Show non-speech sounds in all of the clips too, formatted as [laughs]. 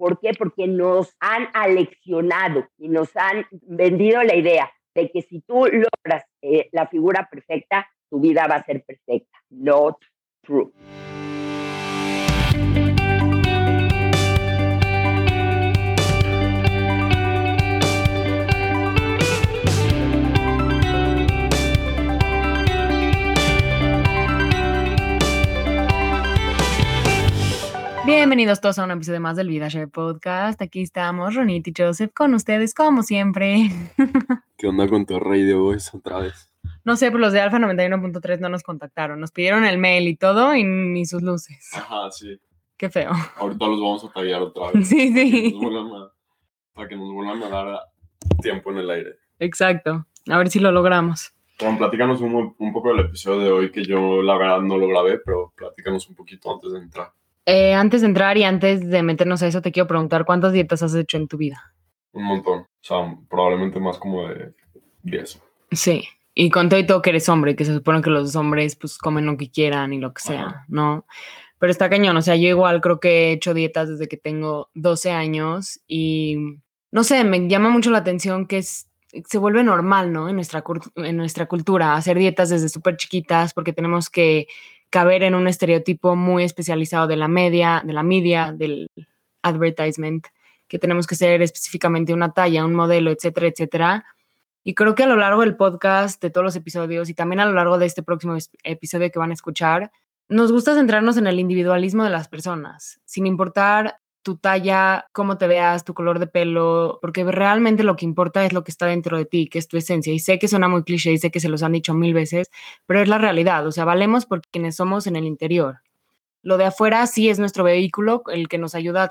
¿Por qué? Porque nos han aleccionado y nos han vendido la idea de que si tú logras eh, la figura perfecta, tu vida va a ser perfecta. Not true. Bienvenidos todos a un episodio más del VidaShare Podcast. Aquí estamos, Ronit y Joseph, con ustedes como siempre. [laughs] ¿Qué onda con tu radio voice otra vez? No sé, pero los de Alfa 91.3 no nos contactaron. Nos pidieron el mail y todo y ni sus luces. Ajá, sí. Qué feo. Ahorita los vamos a tallar otra [laughs] vez. Sí, sí. Para que nos vuelvan a dar tiempo en el aire. Exacto. A ver si lo logramos. Bueno, platícanos un, un poco del episodio de hoy, que yo la verdad no lo grabé, pero platícanos un poquito antes de entrar. Eh, antes de entrar y antes de meternos a eso, te quiero preguntar, ¿cuántas dietas has hecho en tu vida? Un montón. O sea, probablemente más como de 10. Sí. Y con todo y todo que eres hombre, que se supone que los hombres pues comen lo que quieran y lo que sea, ¿no? Pero está cañón, o sea, yo igual creo que he hecho dietas desde que tengo 12 años y no sé, me llama mucho la atención que es, se vuelve normal, ¿no? En nuestra, en nuestra cultura, hacer dietas desde súper chiquitas porque tenemos que caber en un estereotipo muy especializado de la media, de la media, del advertisement, que tenemos que ser específicamente una talla, un modelo, etcétera, etcétera. Y creo que a lo largo del podcast, de todos los episodios y también a lo largo de este próximo episodio que van a escuchar, nos gusta centrarnos en el individualismo de las personas, sin importar tu talla, cómo te veas, tu color de pelo, porque realmente lo que importa es lo que está dentro de ti, que es tu esencia. Y sé que suena muy cliché y sé que se los han dicho mil veces, pero es la realidad. O sea, valemos por quienes somos en el interior. Lo de afuera sí es nuestro vehículo, el que nos ayuda a.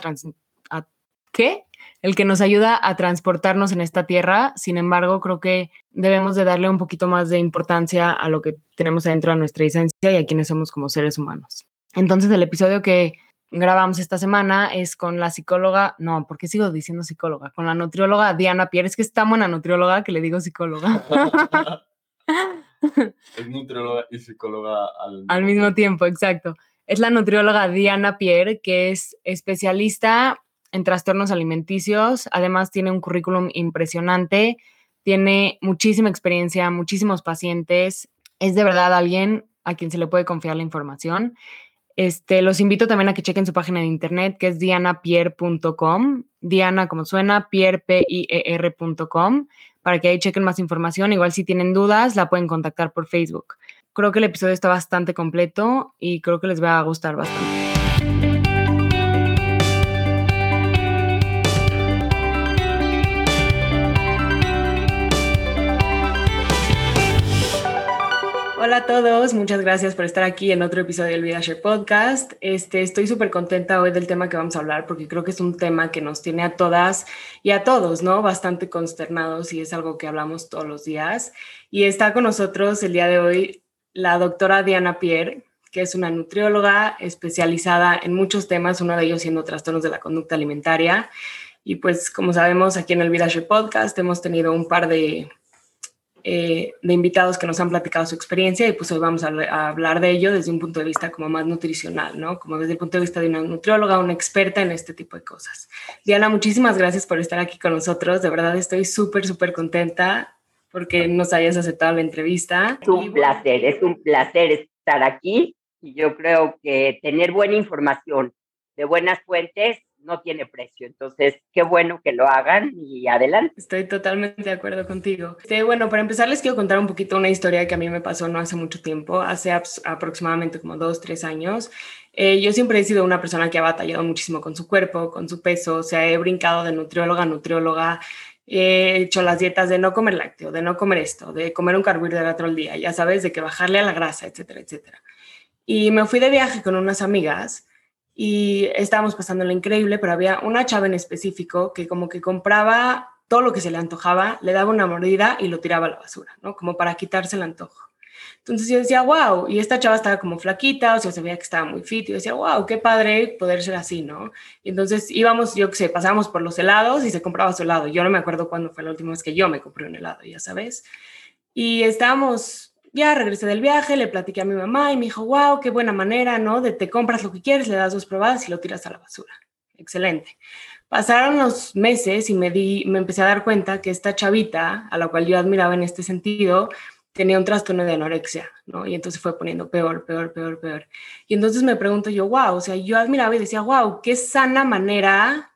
El que nos ayuda a transportarnos en esta tierra. Sin embargo, creo que debemos de darle un poquito más de importancia a lo que tenemos adentro de nuestra esencia y a quienes somos como seres humanos. Entonces, el episodio que grabamos esta semana es con la psicóloga, no, porque sigo diciendo psicóloga, con la nutrióloga Diana Pierre. Es que es tan buena nutrióloga que le digo psicóloga. es nutrióloga y psicóloga al, [laughs] al mismo tiempo, exacto. Es la nutrióloga Diana Pierre, que es especialista en trastornos alimenticios. Además, tiene un currículum impresionante, tiene muchísima experiencia, muchísimos pacientes. Es de verdad alguien a quien se le puede confiar la información. Este, los invito también a que chequen su página de internet, que es dianapierre.com, Diana como suena, pierre, para que ahí chequen más información. Igual si tienen dudas, la pueden contactar por Facebook. Creo que el episodio está bastante completo y creo que les va a gustar bastante. Hola a todos, muchas gracias por estar aquí en otro episodio del VidaShare Podcast. Este, estoy súper contenta hoy del tema que vamos a hablar porque creo que es un tema que nos tiene a todas y a todos, ¿no? Bastante consternados y es algo que hablamos todos los días. Y está con nosotros el día de hoy la doctora Diana Pierre, que es una nutrióloga especializada en muchos temas, uno de ellos siendo trastornos de la conducta alimentaria. Y pues como sabemos aquí en el VidaShare Podcast hemos tenido un par de eh, de invitados que nos han platicado su experiencia y pues hoy vamos a, hablar de ello desde un punto de vista como más nutricional, ¿no? Como desde el punto de vista de una nutrióloga, una experta en este tipo de cosas. Diana, muchísimas gracias por estar aquí con nosotros. De verdad estoy súper, súper contenta porque nos hayas aceptado la entrevista. Es un placer, es un placer estar aquí y yo creo que tener buena información de buenas fuentes no tiene precio. Entonces, qué bueno que lo hagan y adelante. Estoy totalmente de acuerdo contigo. Este, bueno, para empezar les quiero contar un poquito una historia que a mí me pasó no hace mucho tiempo, hace aproximadamente como dos, tres años. Eh, yo siempre he sido una persona que ha batallado muchísimo con su cuerpo, con su peso, o sea, he brincado de nutrióloga a nutrióloga, he hecho las dietas de no comer lácteo, de no comer esto, de comer un carbohidrato al día, ya sabes, de que bajarle a la grasa, etcétera, etcétera. Y me fui de viaje con unas amigas y estábamos pasando lo increíble, pero había una chava en específico que como que compraba todo lo que se le antojaba, le daba una mordida y lo tiraba a la basura, ¿no? Como para quitarse el antojo. Entonces yo decía, wow, y esta chava estaba como flaquita, o sea, se veía que estaba muy fit, y yo decía, wow, qué padre poder ser así, ¿no? Y entonces íbamos, yo qué sé, pasábamos por los helados y se compraba su helado. Yo no me acuerdo cuándo fue la última vez que yo me compré un helado, ya sabes. Y estábamos ya regresé del viaje, le platiqué a mi mamá y me dijo, wow, qué buena manera, ¿no? De te compras lo que quieres, le das dos probadas y lo tiras a la basura. Excelente. Pasaron los meses y me, di, me empecé a dar cuenta que esta chavita, a la cual yo admiraba en este sentido, tenía un trastorno de anorexia, ¿no? Y entonces fue poniendo peor, peor, peor, peor. Y entonces me pregunto yo, wow, o sea, yo admiraba y decía, wow, qué sana manera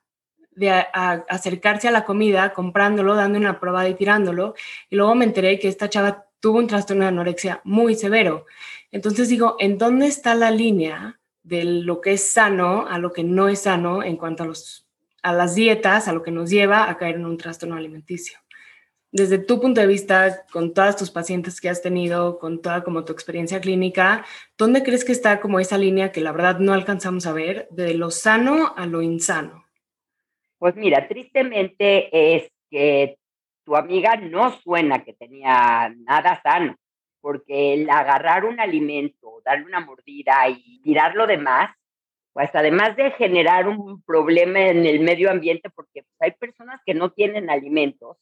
de acercarse a la comida, comprándolo, dando una probada y tirándolo. Y luego me enteré que esta chava tuvo un trastorno de anorexia muy severo. Entonces digo, ¿en dónde está la línea de lo que es sano a lo que no es sano en cuanto a, los, a las dietas, a lo que nos lleva a caer en un trastorno alimenticio? Desde tu punto de vista, con todas tus pacientes que has tenido, con toda como tu experiencia clínica, ¿dónde crees que está como esa línea que la verdad no alcanzamos a ver de lo sano a lo insano? Pues mira, tristemente es que tu amiga no suena que tenía nada sano porque el agarrar un alimento, darle una mordida y tirar lo demás, pues además de generar un problema en el medio ambiente, porque pues, hay personas que no tienen alimentos,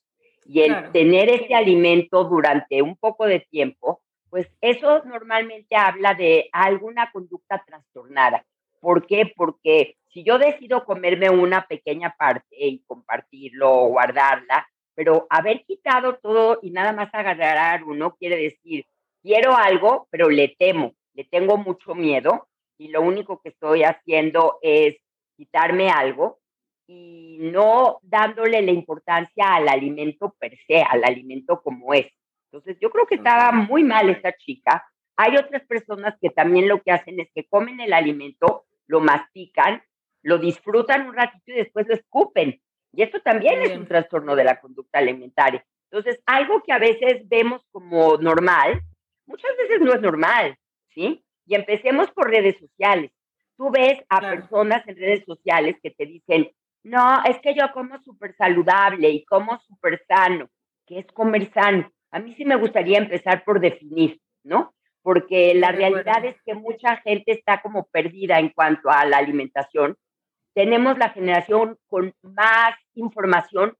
y el tener ese alimento durante un poco de tiempo, pues eso normalmente habla de alguna conducta trastornada. ¿Por qué? Porque si yo decido comerme una pequeña parte y compartirlo o guardarla, pero haber quitado todo y nada más agarrar uno quiere decir quiero algo, pero le temo, le tengo mucho miedo y lo único que estoy haciendo es quitarme algo y no dándole la importancia al alimento per se, al alimento como es. Entonces, yo creo que estaba muy mal esta chica. Hay otras personas que también lo que hacen es que comen el alimento, lo mastican, lo disfrutan un ratito y después lo escupen. Y esto también es un trastorno de la conducta alimentaria. Entonces, algo que a veces vemos como normal, muchas veces no es normal, ¿sí? Y empecemos por redes sociales. Tú ves a personas en redes sociales que te dicen, no, es que yo como súper saludable y como súper sano. ¿Qué es comer sano? A mí sí me gustaría empezar por definir, ¿no? Porque la realidad es que mucha gente está como perdida en cuanto a la alimentación. Tenemos la generación con más información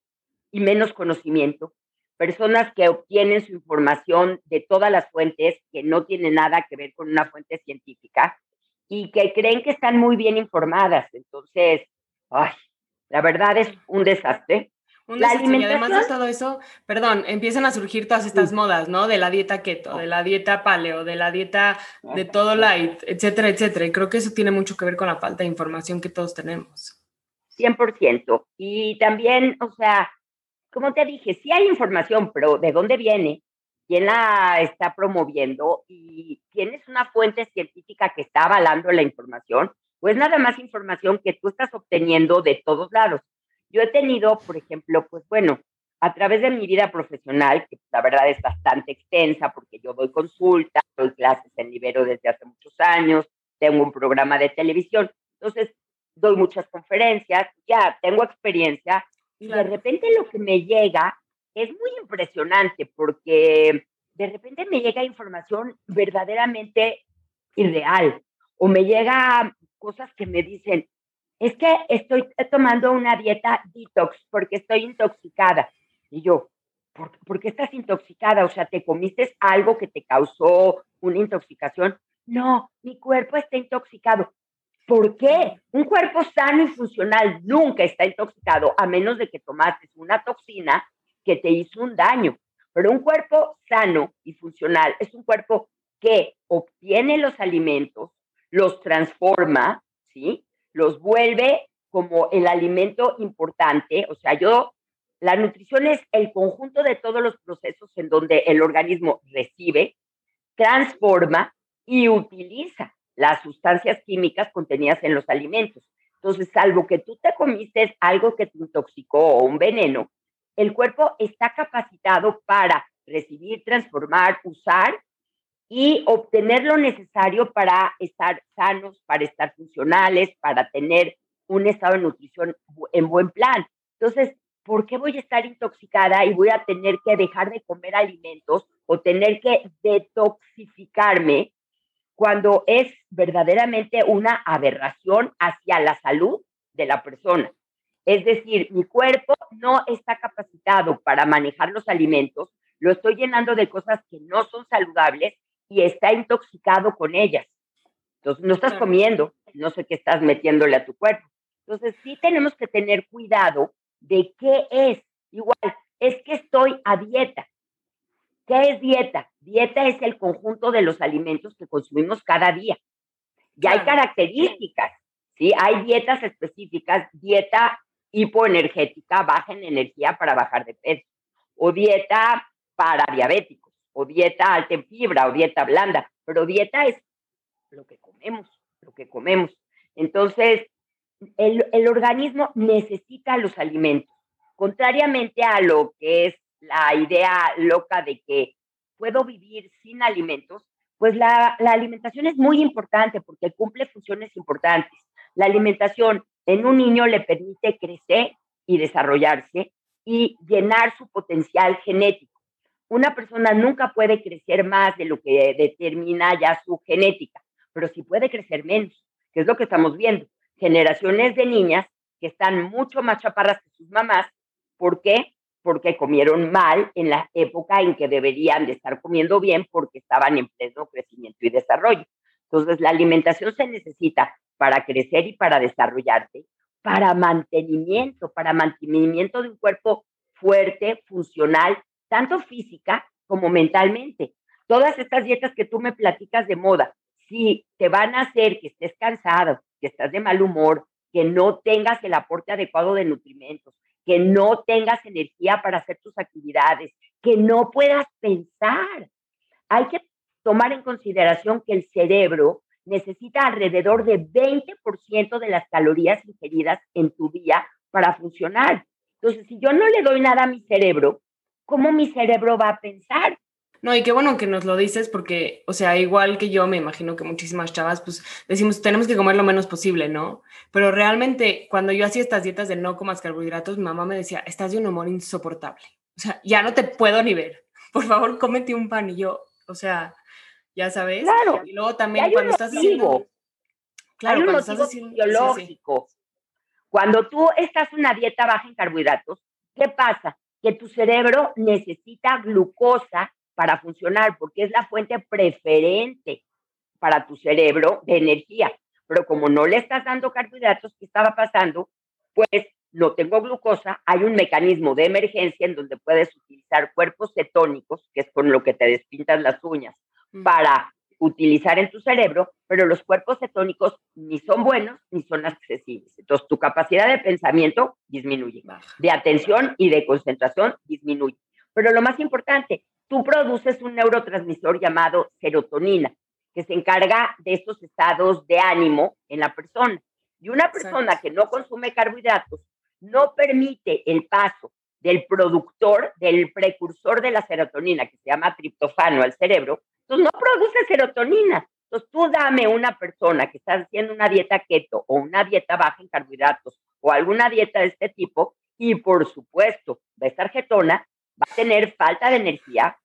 y menos conocimiento personas que obtienen su información de todas las fuentes que no tienen nada que ver con una fuente científica y que creen que están muy bien informadas. Entonces, ay, la verdad es un desastre. La alimentación, y además de todo eso, perdón, empiezan a surgir todas estas modas, ¿no? De la dieta keto, de la dieta paleo, de la dieta de todo light, etcétera, etcétera. Y creo que eso tiene mucho que ver con la falta de información que todos tenemos. 100%. Y también, o sea, como te dije, sí hay información, pero ¿de dónde viene? ¿Quién la está promoviendo? ¿Y tienes una fuente científica que está avalando la información? Pues nada más información que tú estás obteniendo de todos lados. Yo he tenido, por ejemplo, pues bueno, a través de mi vida profesional, que la verdad es bastante extensa porque yo doy consultas, doy clases en Libero desde hace muchos años, tengo un programa de televisión, entonces doy muchas conferencias, ya tengo experiencia y de repente lo que me llega es muy impresionante porque de repente me llega información verdaderamente irreal o me llega cosas que me dicen, es que estoy tomando una dieta detox porque estoy intoxicada. Y yo, ¿por, ¿por, qué estás intoxicada? O sea, ¿te comiste algo que te causó una intoxicación? No, mi cuerpo está intoxicado. ¿Por qué? Un cuerpo sano y funcional nunca está intoxicado a menos de que tomaste una toxina que te hizo un daño. Pero un cuerpo sano y funcional es un cuerpo que obtiene los alimentos, los transforma, ¿sí? Los vuelve como el alimento importante. O sea, yo, la nutrición es el conjunto de todos los procesos en donde el organismo recibe, transforma y utiliza las sustancias químicas contenidas en los alimentos. Entonces, salvo que tú te comiste algo que te intoxicó o un veneno, el cuerpo está capacitado para recibir, transformar, usar y obtener lo necesario para estar sanos, para estar funcionales, para tener un estado de nutrición en buen plan. Entonces, ¿por qué voy a estar intoxicada y voy a tener que dejar de comer alimentos o tener que detoxificarme cuando es verdaderamente una aberración hacia la salud de la persona. Es decir, mi cuerpo no está capacitado para manejar los alimentos, lo estoy llenando de cosas que no son saludables y está intoxicado con ellas. Entonces, no estás comiendo, no sé qué estás metiéndole a tu cuerpo. Entonces, sí tenemos que tener cuidado de qué es. Igual, es que estoy a dieta. ¿Qué es dieta? Dieta es el conjunto de los alimentos que consumimos cada día. Y hay características, ¿sí? Hay dietas específicas, dieta hipoenergética, baja en energía para bajar de peso, o dieta para diabéticos, o dieta alta en fibra, o dieta blanda, pero dieta es lo que comemos, lo que comemos. Entonces, el, el organismo necesita los alimentos, contrariamente a lo que es la idea loca de que puedo vivir sin alimentos, pues la, la, alimentación es muy importante porque cumple funciones importantes. La alimentación en un niño le permite crecer y desarrollarse y llenar su potencial genético. Una persona nunca puede crecer más de lo que determina ya su genética, pero sí puede crecer menos, que es lo que estamos viendo. Generaciones de niñas que están mucho más chaparras que sus mamás. ¿Por qué? Porque comieron mal en la época en que deberían de estar comiendo bien porque estaban en pleno crecimiento y desarrollo. Entonces, la alimentación se necesita para crecer y para desarrollarte, para mantenimiento, para mantenimiento de un cuerpo fuerte, funcional, tanto física como mentalmente. Todas estas dietas que tú me platicas de moda, si te van a hacer que estés cansado, que estás de mal humor, que no tengas el aporte adecuado de nutrimentos, que no tengas energía para hacer tus actividades, que no puedas pensar. Hay que tomar en consideración que el cerebro necesita alrededor de 20% de las calorías ingeridas en tu día para funcionar. Entonces, si yo no le doy nada a mi cerebro, ¿cómo mi cerebro va a pensar? No, y qué bueno que nos lo dices porque, o sea, igual que yo, me imagino que muchísimas chavas, pues decimos, tenemos que comer lo menos posible, ¿no? Pero realmente, cuando yo hacía estas dietas de no comas carbohidratos, mi mamá me decía, estás de un humor insoportable. O sea, ya no te puedo ni ver. Por favor, cómete un pan. Y yo, o sea, ya sabes. Claro. Y luego también cuando estás haciendo... Claro, cuando estás haciendo... biológico. Cuando tú estás en una dieta baja en carbohidratos, ¿qué pasa? Que tu cerebro necesita glucosa para funcionar, porque es la fuente preferente para tu cerebro de energía. Pero como no le estás dando carbohidratos, ¿qué estaba pasando? Pues no tengo glucosa, hay un mecanismo de emergencia en donde puedes utilizar cuerpos cetónicos, que es con lo que te despintas las uñas, para utilizar en tu cerebro, pero los cuerpos cetónicos ni son buenos ni son accesibles. Entonces, tu capacidad de pensamiento disminuye, de atención y de concentración disminuye. Pero lo más importante, tú produces un neurotransmisor llamado serotonina, que se encarga de estos estados de ánimo en la persona. Y una persona que no consume carbohidratos no permite el paso del productor, del precursor de la serotonina, que se llama triptofano al cerebro, entonces no produce serotonina. Entonces tú dame una persona que está haciendo una dieta keto o una dieta baja en carbohidratos o alguna dieta de este tipo y por supuesto va a estar ketona, va a tener falta de energía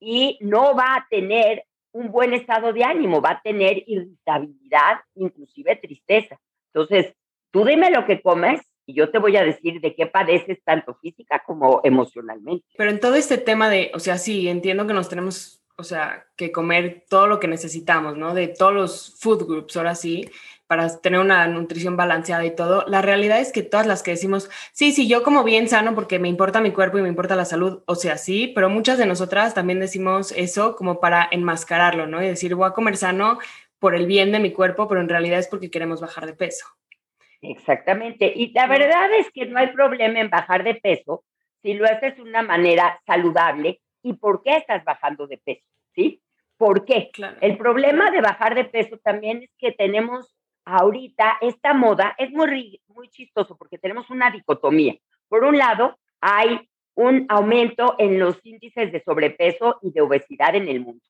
y no va a tener un buen estado de ánimo, va a tener irritabilidad, inclusive tristeza. Entonces, tú dime lo que comes y yo te voy a decir de qué padeces tanto física como emocionalmente. Pero en todo este tema de, o sea, sí, entiendo que nos tenemos, o sea, que comer todo lo que necesitamos, ¿no? De todos los food groups, ahora sí, para tener una nutrición balanceada y todo. La realidad es que todas las que decimos, sí, sí, yo como bien sano porque me importa mi cuerpo y me importa la salud, o sea, sí, pero muchas de nosotras también decimos eso como para enmascararlo, ¿no? Y decir, voy a comer sano por el bien de mi cuerpo, pero en realidad es porque queremos bajar de peso. Exactamente. Y la verdad es que no hay problema en bajar de peso si lo haces de una manera saludable. ¿Y por qué estás bajando de peso? ¿Sí? ¿Por qué? El problema de bajar de peso también es que tenemos ahorita esta moda, es muy, muy chistoso porque tenemos una dicotomía. Por un lado, hay un aumento en los índices de sobrepeso y de obesidad en el mundo.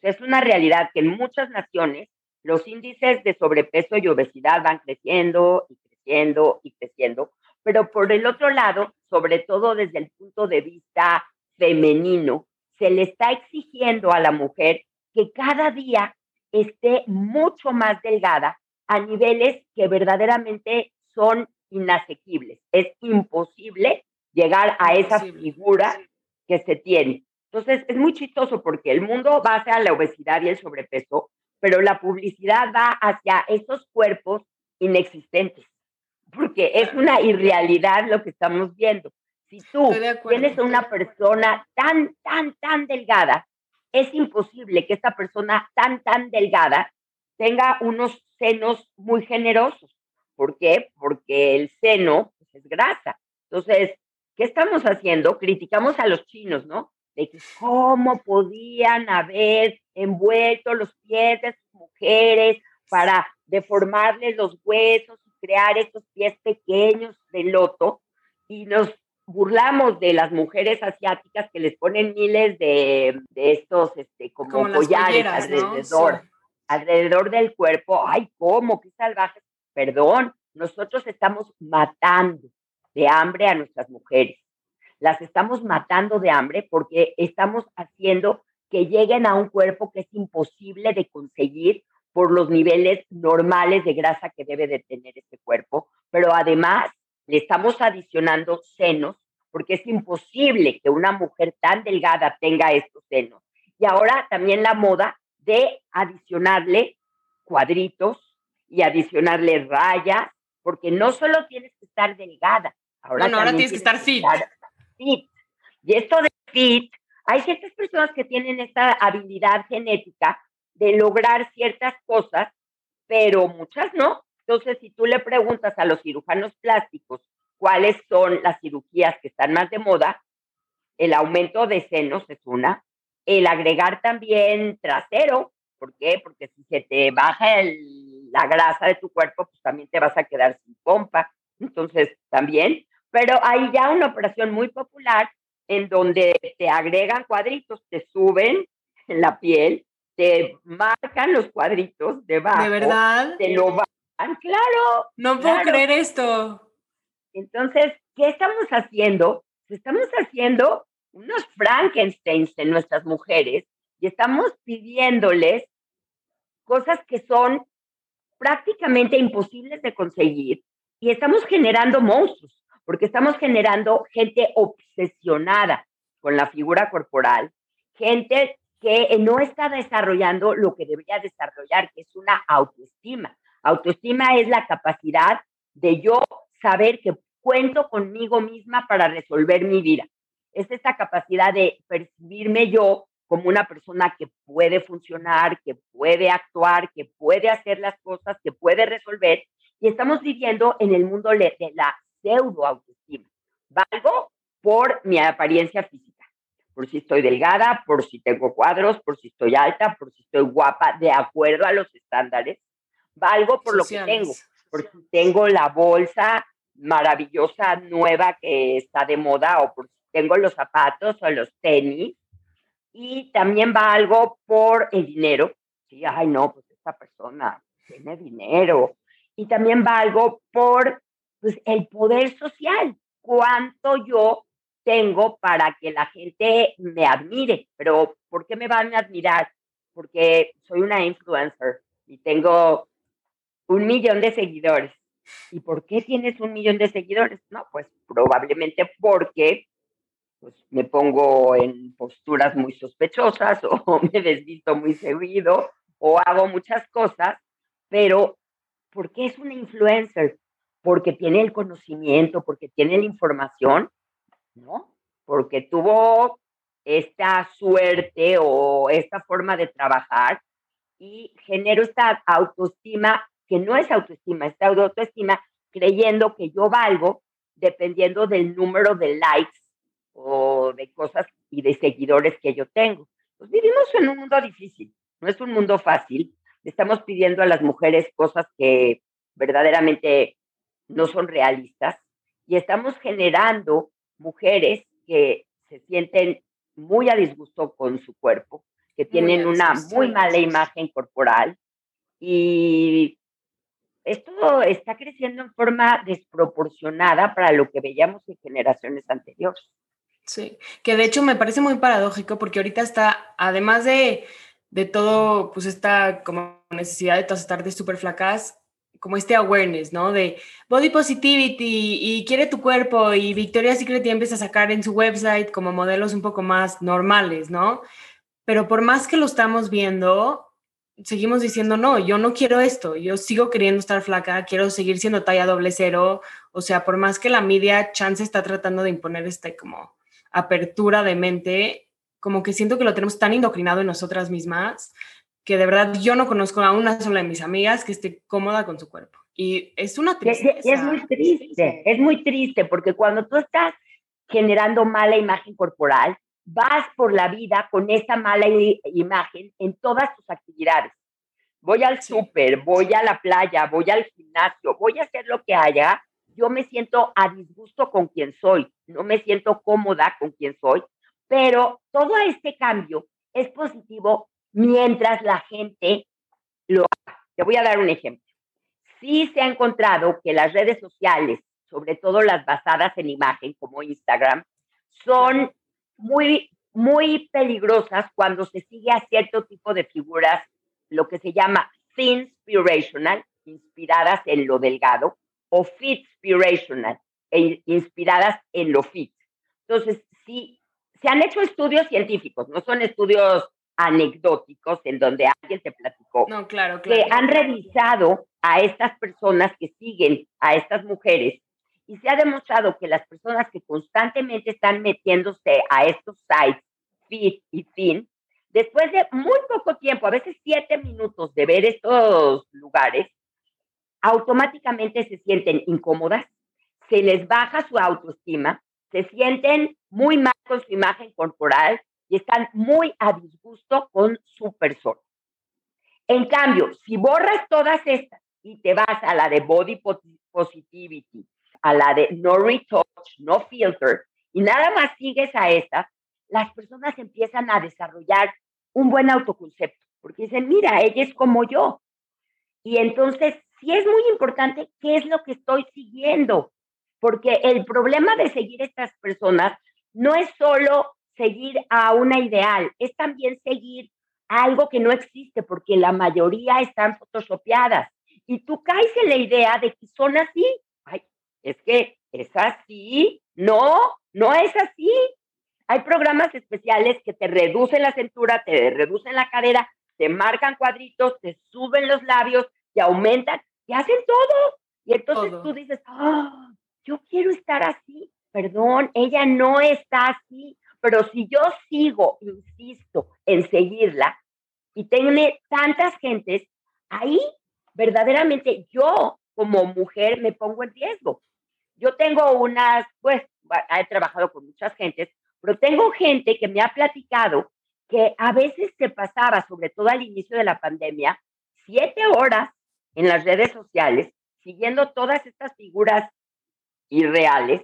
Sea, es una realidad que en muchas naciones los índices de sobrepeso y obesidad van creciendo y creciendo y creciendo, pero por el otro lado, sobre todo desde el punto de vista femenino, se le está exigiendo a la mujer que cada día esté mucho más delgada a niveles que verdaderamente son inasequibles. Es imposible llegar a esa figura que se tiene. Entonces, es muy chistoso porque el mundo va hacia la obesidad y el sobrepeso, pero la publicidad va hacia esos cuerpos inexistentes. porque es una irrealidad lo que estamos viendo. Si tú tienes una persona tan, tan, tan delgada, es imposible que esta persona tan, tan delgada tenga unos senos muy generosos. ¿Por qué? Porque el seno pues, es grasa. Entonces, ¿qué estamos haciendo? Criticamos a los chinos, ¿no? De que cómo podían haber envuelto los pies de sus mujeres para deformarles los huesos y crear estos pies pequeños de loto. Y nos burlamos de las mujeres asiáticas que les ponen miles de, estos este, como, collares alrededor, alrededor del cuerpo. Ay, ¿cómo? Qué salvajes. Perdón, nosotros estamos matando de hambre a nuestras mujeres. Las estamos matando de hambre porque estamos haciendo que lleguen a un cuerpo que es imposible de conseguir por los niveles normales de grasa que debe de tener este cuerpo, pero además le estamos adicionando senos, porque es imposible que una mujer tan delgada tenga estos senos. Y ahora también la moda de adicionarle cuadritos y adicionarle rayas, porque no solo tienes que estar delgada, ahora, ahora tienes que estar fit. fit. Y esto de fit, hay ciertas personas que tienen esta habilidad genética de lograr ciertas cosas, pero muchas no. Entonces, si tú le preguntas a los cirujanos plásticos cuáles son las cirugías que están más de moda, el aumento de senos es una, el agregar también trasero, ¿por qué? Porque si se te baja la grasa de tu cuerpo, pues también te vas a quedar sin pompa, entonces también, pero hay ya una operación muy popular en donde te agregan cuadritos, te suben en la piel, te marcan los cuadritos debajo. ¿De verdad? Te lo bajan, claro. No puedo creer esto. Entonces, ¿qué estamos haciendo? Estamos haciendo unos Frankensteins en nuestras mujeres y estamos pidiéndoles cosas que son prácticamente imposibles de conseguir y estamos generando monstruos, porque estamos generando gente obsesionada con la figura corporal, gente que no está desarrollando lo que debería desarrollar, que es una autoestima. Autoestima es la capacidad de yo saber que cuento conmigo misma para resolver mi vida. Es esa capacidad de percibirme yo como una persona que puede funcionar, que puede actuar, que puede hacer las cosas, que puede resolver. Y estamos viviendo en el mundo de la pseudo autoestima. Valgo por mi apariencia física, por si estoy delgada, por si tengo cuadros, por si estoy alta, por si estoy guapa, de acuerdo a los estándares. Valgo por lo que tengo, por si tengo la bolsa maravillosa nueva que está de moda o por tengo los zapatos o los tenis. Y también va algo por el dinero. Sí, ay, no, pues esta persona tiene dinero. Y también va algo por pues, el poder social. ¿Cuánto yo tengo para que la gente me admire? Pero ¿por qué me van a admirar? Porque soy una influencer y tengo un millón de seguidores. ¿Y por qué tienes un millón de seguidores? No, pues probablemente porque pues, me pongo en posturas muy sospechosas [laughs] o me desvisto muy seguido o hago muchas cosas, pero ¿por qué es una influencer? Porque tiene el conocimiento, porque tiene la información, ¿no? Porque tuvo esta suerte o esta forma de trabajar y genero esta autoestima que no es autoestima, es autoestima creyendo que yo valgo dependiendo del número de likes o de cosas y de seguidores que yo tengo. Pues vivimos en un mundo difícil, no es un mundo fácil. Estamos pidiendo a las mujeres cosas que verdaderamente no son realistas y estamos generando mujeres que se sienten muy a disgusto con su cuerpo, que tienen una muy mala imagen corporal y esto está creciendo en forma desproporcionada para lo que veíamos en generaciones anteriores. Sí, que de hecho me parece muy paradójico porque ahorita está, además de, de todo, pues esta como necesidad de todas estar de súper flacas, como este awareness, ¿no? De body positivity y quiere tu cuerpo y Victoria's Secret ya empieza a sacar en su website como modelos un poco más normales, ¿no? Pero por más que lo estamos viendo, seguimos diciendo, no, yo no quiero esto, yo sigo queriendo estar flaca, quiero seguir siendo talla doble cero, o sea, por más que la media chance está tratando de imponer este como apertura de mente, como que siento que lo tenemos tan indoctrinado en nosotras mismas que de verdad yo no conozco a una sola de mis amigas que esté cómoda con su cuerpo. Y es una tristeza. Es, es muy triste, es muy triste, porque cuando tú estás generando mala imagen corporal, vas por la vida con esa mala imagen en todas tus actividades. Voy al súper, voy a la playa, voy al gimnasio, voy a hacer lo que haya. Yo me siento a disgusto con quien soy, no me siento cómoda con quien soy, pero todo este cambio es positivo mientras la gente lo haga. Te voy a dar un ejemplo. Sí se ha encontrado que las redes sociales, sobre todo las basadas en imagen como Instagram, son muy, muy peligrosas cuando se sigue a cierto tipo de figuras, lo que se llama inspirational, inspiradas en lo delgado, o fitspirational, e inspiradas en lo fit. Entonces, sí, se han hecho estudios científicos, no son estudios anecdóticos en donde alguien te platicó, no, claro, claro, que han revisado a estas personas que siguen a estas mujeres y se ha demostrado que las personas que constantemente están metiéndose a estos sites, fit y fin, después de muy poco tiempo, a veces siete minutos de ver estos lugares, automáticamente se sienten incómodas, se les baja su autoestima, se sienten muy mal con su imagen corporal y están muy a disgusto con su persona. En cambio, si borras todas estas y te vas a la de body positivity, a la de no retouch, no filter, y nada más sigues a estas, las personas empiezan a desarrollar un buen autoconcepto, porque dicen, mira, ella es como yo. Y entonces, sí es muy importante qué es lo que estoy siguiendo, porque el problema de seguir estas personas no es solo seguir a una ideal, es también seguir algo que no existe, porque la mayoría están photoshopeadas. Y tú caes en la idea de que son así, es que es así, no, no es así. Hay programas especiales que te reducen la cintura, te reducen la cadera, te marcan cuadritos, te suben los labios, te aumentan, te hacen todo. Y entonces tú dices, ah, yo quiero estar así. Perdón, ella no está así, pero si yo sigo, insisto, en seguirla y tiene tantas gentes, ahí verdaderamente yo como mujer me pongo en riesgo. Yo tengo unas, pues, he trabajado con muchas gentes, pero tengo gente que me ha platicado que a veces se pasaba, sobre todo al inicio de la pandemia, siete horas en las redes sociales, siguiendo todas estas figuras irreales,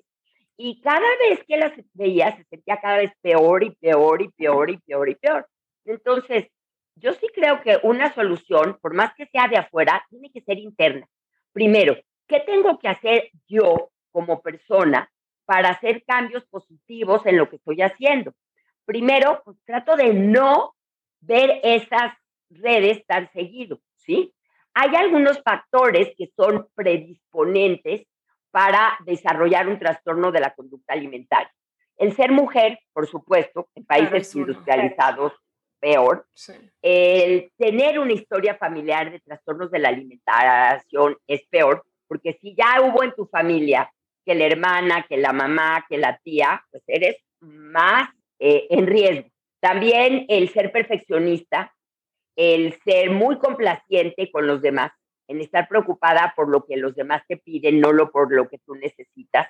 y cada vez que las veía se sentía cada vez peor y peor y peor y peor y peor. Entonces, yo sí creo que una solución, por más que sea de afuera, tiene que ser interna. Primero, ¿qué tengo que hacer yo como persona para hacer cambios positivos en lo que estoy haciendo. Primero, pues trato de no ver esas redes tan seguido, ¿sí? Hay algunos factores que son predisponentes para desarrollar un trastorno de la conducta alimentaria. El ser mujer, por supuesto, en países industrializados, peor. El tener una historia familiar de trastornos de la alimentación es peor, porque si ya hubo en tu familia que la hermana, que la mamá, que la tía, pues eres más eh, en riesgo. También el ser perfeccionista, el ser muy complaciente con los demás, en estar preocupada por lo que los demás te piden, no lo por lo que tú necesitas.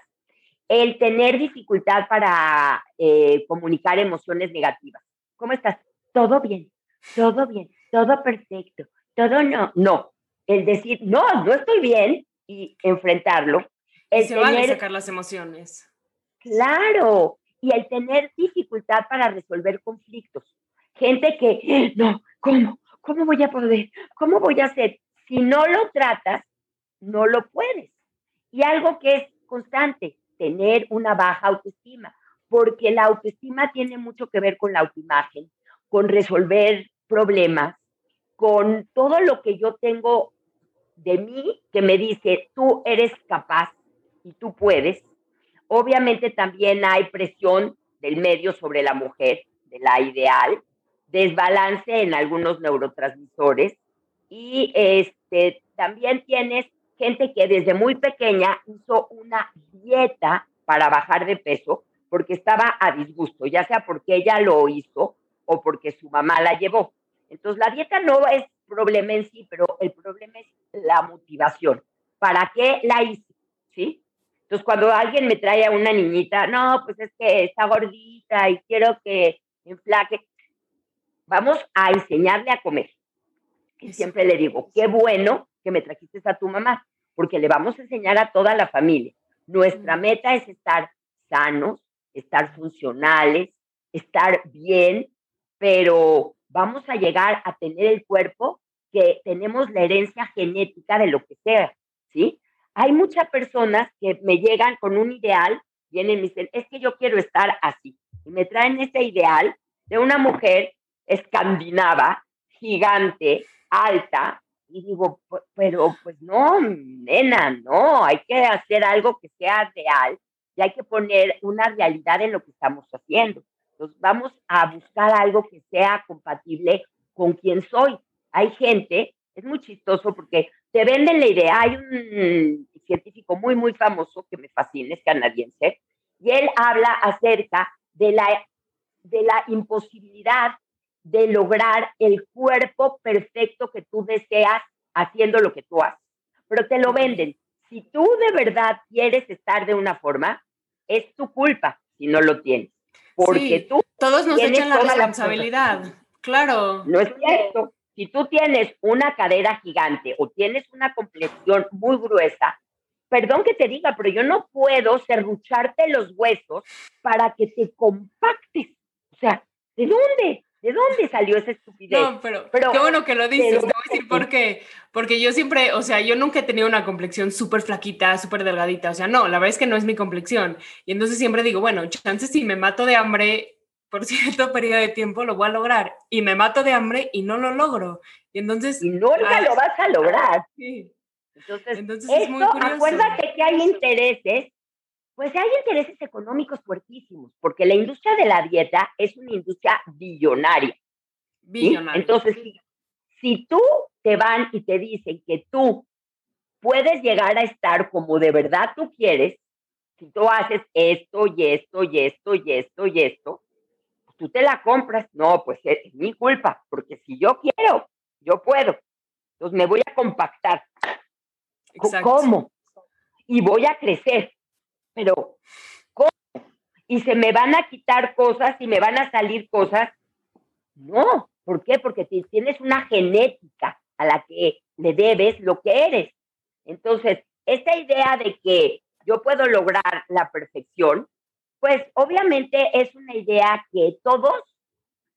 El tener dificultad para eh, comunicar emociones negativas. ¿Cómo estás? Todo bien, todo bien, todo perfecto, todo no. No, el decir, no, no estoy bien y enfrentarlo el se tener, sacar las emociones. Claro, y el tener dificultad para resolver conflictos. Gente que, no, ¿cómo? ¿Cómo voy a poder? ¿Cómo voy a hacer? Si no lo tratas, no lo puedes. Y algo que es constante, tener una baja autoestima, porque la autoestima tiene mucho que ver con la autoimagen, con resolver problemas, con todo lo que yo tengo de mí que me dice, tú eres capaz, y tú puedes. Obviamente también hay presión del medio sobre la mujer, de la ideal, desbalance en algunos neurotransmisores y este, también tienes gente que desde muy pequeña hizo una dieta para bajar de peso porque estaba a disgusto, ya sea porque ella lo hizo o porque su mamá la llevó. Entonces, la dieta no es problema en sí, pero el problema es la motivación. ¿Para qué la hice? ¿Sí? Entonces, cuando alguien me trae a una niñita, no, pues es que está gordita y quiero que inflaque, vamos a enseñarle a comer. Y siempre le digo, qué bueno que me trajiste a tu mamá, porque le vamos a enseñar a toda la familia. Nuestra meta es estar sanos, estar funcionales, estar bien, pero vamos a llegar a tener el cuerpo que tenemos la herencia genética de lo que sea, ¿sí? Hay muchas personas que me llegan con un ideal, vienen y dicen, es que yo quiero estar así. Y me traen ese ideal de una mujer escandinava, gigante, alta, y digo, pero pues no, nena, no, hay que hacer algo que sea real y hay que poner una realidad en lo que estamos haciendo. Entonces vamos a buscar algo que sea compatible con quien soy. Hay gente, es muy chistoso porque te venden la idea. Hay un científico muy, muy famoso que me fascina, es canadiense, y él habla acerca de la, de la imposibilidad de lograr el cuerpo perfecto que tú deseas haciendo lo que tú haces. Pero te lo venden. Si tú de verdad quieres estar de una forma, es tu culpa si no lo tienes. Porque tú. Todos nos echan la responsabilidad. claro. No es cierto si tú tienes una cadera gigante o tienes una complexión muy gruesa, perdón que te diga, pero yo no puedo serrucharte los huesos para que te compactes. O sea, ¿de dónde? ¿De dónde salió esa estupidez? No, pero, qué bueno que lo dices, te voy a decir por qué. Porque yo siempre, o sea, yo nunca he tenido una complexión súper flaquita, súper delgadita, o sea, no, la verdad es que no es mi complexión. Y entonces siempre digo, bueno, chances si me mato de hambre, por [laughs] cierto periodo de tiempo lo voy a lograr y me mato de hambre y no lo logro. Y entonces... Y nunca lo vas a lograr. [laughs] Sí. Entonces, entonces es muy curioso. acuérdate que hay intereses, pues hay intereses económicos fuertísimos, porque la industria de la dieta es una industria billonaria. Billonaria. Entonces, si, si tú te van y te dicen que tú puedes llegar a estar como de verdad tú quieres, si tú haces esto y esto y esto y esto y esto, tú te la compras. No, pues es, mi culpa, porque si yo quiero, yo puedo. Entonces me voy a compactar. ¿Cómo? Y voy a crecer. Pero, ¿cómo? Y se me van a quitar cosas y me van a salir cosas. No, ¿por qué? Porque tienes una genética a la que le debes lo que eres. Entonces, esta idea de que yo puedo lograr la perfección, pues obviamente es una idea que todos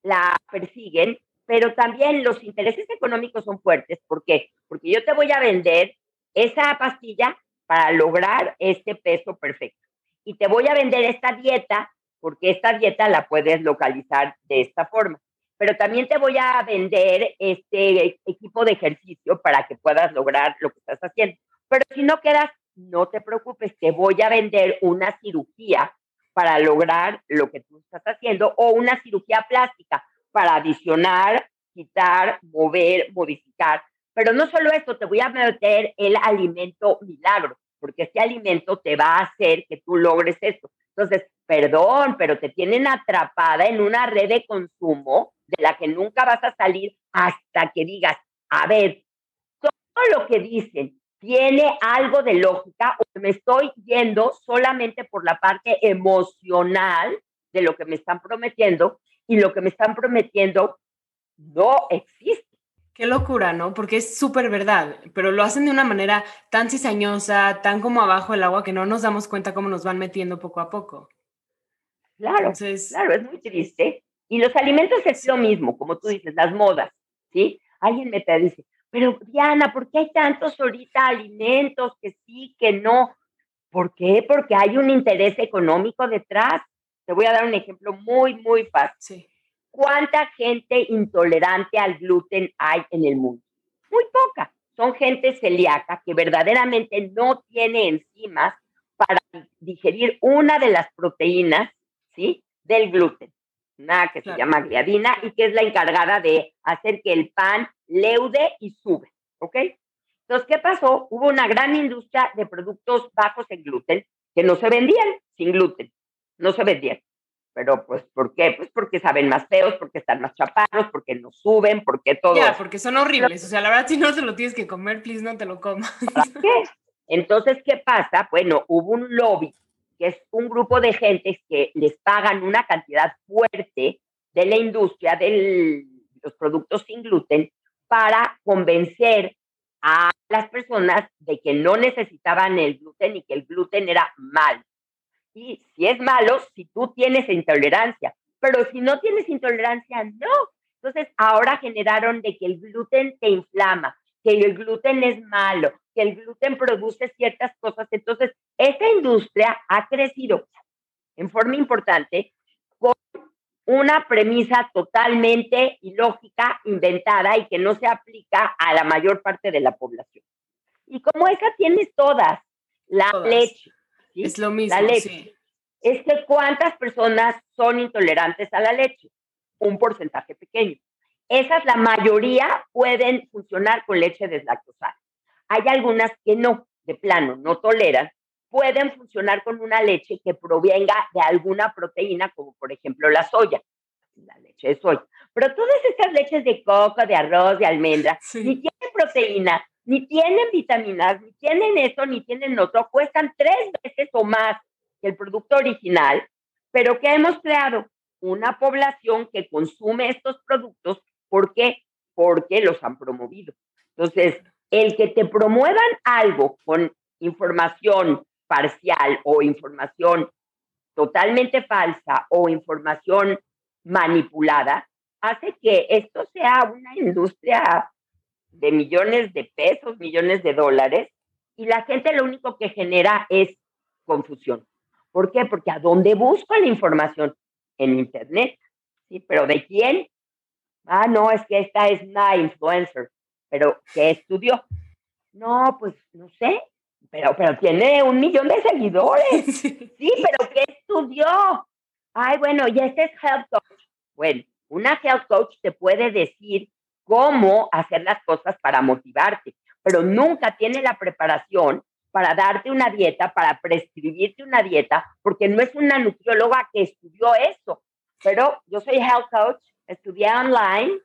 la persiguen, pero también los intereses económicos son fuertes. ¿Por qué? Porque yo te voy a vender esa pastilla para lograr este peso perfecto. Y te voy a vender esta dieta porque esta dieta la puedes localizar de esta forma. Pero también te voy a vender este equipo de ejercicio para que puedas lograr lo que estás haciendo. Pero si no quedas, no te preocupes, te voy a vender una cirugía para lograr lo que tú estás haciendo o una cirugía plástica para adicionar, quitar, mover, modificar. Pero no solo esto, te voy a meter el alimento milagro, porque este alimento te va a hacer que tú logres esto. Entonces, perdón, pero te tienen atrapada en una red de consumo de la que nunca vas a salir hasta que digas, a ver, todo lo que dicen tiene algo de lógica o me estoy yendo solamente por la parte emocional de lo que me están prometiendo y lo que me están prometiendo no existe. Qué locura, ¿no? Porque es súper verdad, pero lo hacen de una manera tan cizañosa, tan como abajo el agua, que no nos damos cuenta cómo nos van metiendo poco a poco. Claro, claro, es muy triste. Y los alimentos es lo mismo, como tú dices, las modas, ¿sí? Alguien me te dice, pero Diana, ¿por qué hay tantos ahorita alimentos que sí, que no? ¿Por qué? Porque hay un interés económico detrás. Te voy a dar un ejemplo muy, muy fácil. ¿Cuánta gente intolerante al gluten hay en el mundo? Muy poca. Son gente celíaca que verdaderamente no tiene enzimas para digerir una de las proteínas, ¿sí? Del gluten. una que se llama gliadina y que es la encargada de hacer que el pan leude y sube, ¿ok? Entonces, ¿qué pasó? Hubo una gran industria de productos bajos en gluten que no se vendían sin gluten, no se vendían. Pero, pues, ¿por qué? Pues porque saben más feos, porque están más chapados, porque no suben, porque todo. Ya, porque son horribles. O sea, la verdad, si no te lo tienes que comer, please no te lo comas. qué? Entonces, ¿qué pasa? Bueno, hubo un lobby, que es un grupo de gentes que les pagan una cantidad fuerte de la industria de los productos sin gluten para convencer a las personas de que no necesitaban el gluten y que el gluten era malo. Y si es malo, si tú tienes intolerancia, pero si no tienes intolerancia, no. Entonces ahora generaron de que el gluten te inflama, que el gluten es malo, que el gluten produce ciertas cosas. Entonces, esta industria ha crecido en forma importante con una premisa totalmente ilógica, inventada y que no se aplica a la mayor parte de la población. Y como esa tienes todas, la leche. Es lo mismo. La leche. Es que cuántas personas son intolerantes a la leche. Un porcentaje pequeño. Esas, la mayoría, pueden funcionar con leche deslactosada. Hay algunas que no, de plano, no toleran. Pueden funcionar con una leche que provenga de alguna proteína, como por ejemplo la soya, la leche de soya. Pero todas estas leches de coco, de arroz, de almendra, ni tienen proteína, ni tienen vitaminas, ni tienen eso, ni tienen otro, cuestan tres veces o más que el producto original, pero que hemos creado una población que consume estos productos, ¿por qué? Porque los han promovido. Entonces, el que te promuevan algo con información parcial o información totalmente falsa o información manipulada, hace que esto sea una industria de millones de pesos, millones de dólares, y la gente lo único que genera es confusión. ¿Por qué? Porque a dónde busco la información en Internet, ¿sí? Pero ¿de quién? Ah, no, es que esta es una influencer, pero ¿qué estudió? No, pues no sé, pero, pero tiene un millón de seguidores. [laughs] Sí, pero ¿qué estudió? Ay, bueno, y este es health coach. Bueno, una health coach te puede decir cómo hacer las cosas para motivarte, pero nunca tiene la preparación para darte una dieta, para prescribirte una dieta, porque no es una nutrióloga que estudió eso. Pero yo soy health coach, estudié online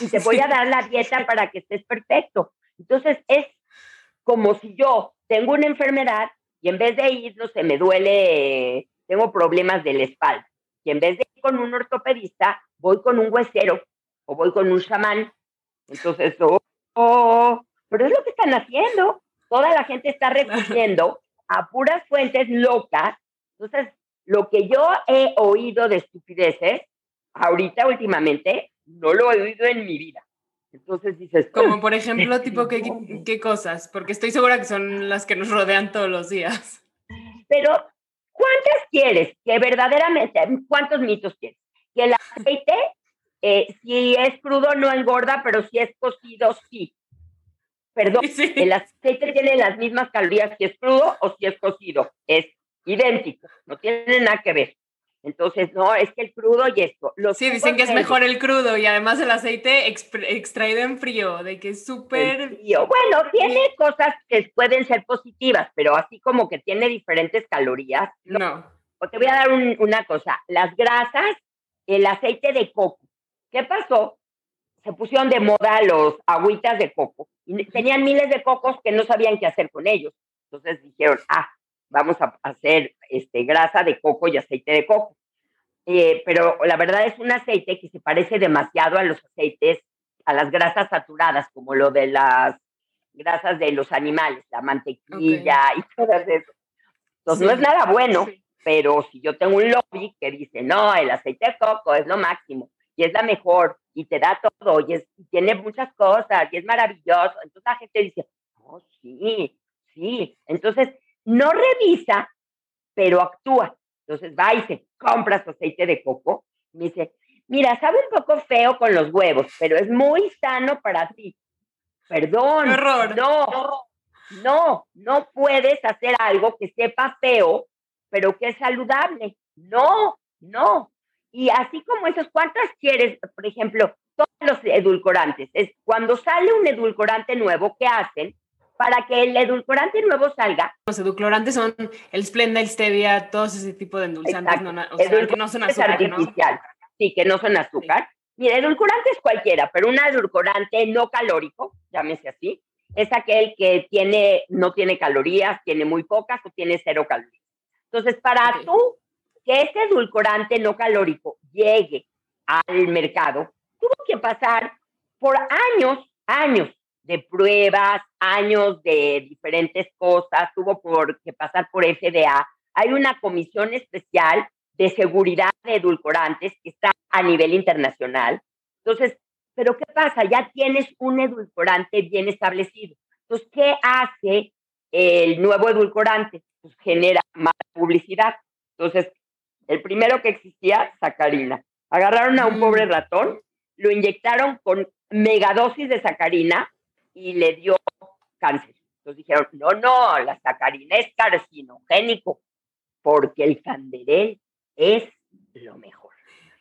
y te voy a [laughs] dar la dieta para que estés perfecto. Entonces es como si yo tengo una enfermedad y en vez de ir, no sé, me duele, tengo problemas de la espalda. Y en vez de ir con un ortopedista, voy con un huesero o voy con un chamán. Entonces, oh, oh, pero es lo que están haciendo. Toda la gente está recurriendo a puras fuentes locas. Entonces, lo que yo he oído de estupideces, ahorita últimamente, no lo he oído en mi vida. Entonces dices... Como por ejemplo, tipo, ¿qué, ¿qué cosas? Porque estoy segura que son las que nos rodean todos los días. Pero, ¿cuántas quieres? Que verdaderamente, ¿cuántos mitos quieres? Que el aceite, eh, si es crudo, no engorda, pero si es cocido, sí. Perdón, el aceite tiene las mismas calorías si es crudo o si es cocido. Es idéntico, no tiene nada que ver. Entonces, no, es que el crudo y esto. Los sí, dicen que es mejor el crudo y además el aceite extraído en frío, de que es súper... Bueno, tiene cosas que pueden ser positivas, pero así como que tiene diferentes calorías. No. O te voy a dar una cosa, las grasas, el aceite de coco. ¿Qué pasó? Se pusieron de moda los agüitas de coco y tenían miles de cocos que no sabían qué hacer con ellos. Entonces dijeron, ah, vamos a hacer este, grasa de coco y aceite de coco. Eh, pero la verdad es un aceite que se parece demasiado a los aceites, a las grasas saturadas, como lo de las grasas de los animales, la mantequilla y todo eso. Entonces no es nada bueno, pero si yo tengo un lobby que dice, no, el aceite de coco es lo máximo y es la mejor y te da todo y, es, y tiene muchas cosas y es maravilloso, entonces la gente dice, oh, sí, sí. Entonces no revisa, pero actúa. Entonces va y se compra su aceite de coco. Me dice, mira, sabe un poco feo con los huevos, pero es muy sano para ti. Perdón. No, no, no puedes hacer algo que sepa feo, pero que es saludable. No, no. Y así como esos, ¿cuántas quieres? Por ejemplo, todos los edulcorantes. Es cuando sale un edulcorante nuevo, ¿qué hacen? Para que el edulcorante nuevo salga. Los edulcorantes son el Splenda, el Stevia, todos ese tipo de endulzantes, no, o sea, que no son azúcar. artificial. Sí, que no son azúcar. Mira, edulcorante es cualquiera, pero un edulcorante no calórico, llámese así, es aquel que tiene, no tiene calorías, tiene muy pocas o tiene cero calorías. Entonces, para tú que ese edulcorante no calórico llegue al mercado, tuvo que pasar por años, años de pruebas, años de diferentes cosas, tuvo por que pasar por FDA. Hay una comisión especial de seguridad de edulcorantes que está a nivel internacional. Entonces, pero ¿qué pasa? Ya tienes un edulcorante bien establecido. Entonces, ¿qué hace el nuevo edulcorante? Pues genera más publicidad. Entonces, el primero que existía, sacarina. Agarraron a un pobre ratón, lo inyectaron con megadosis de sacarina y le dio cáncer. Entonces dijeron, no, no, la sacarina es carcinogénico, porque el canderel es lo mejor.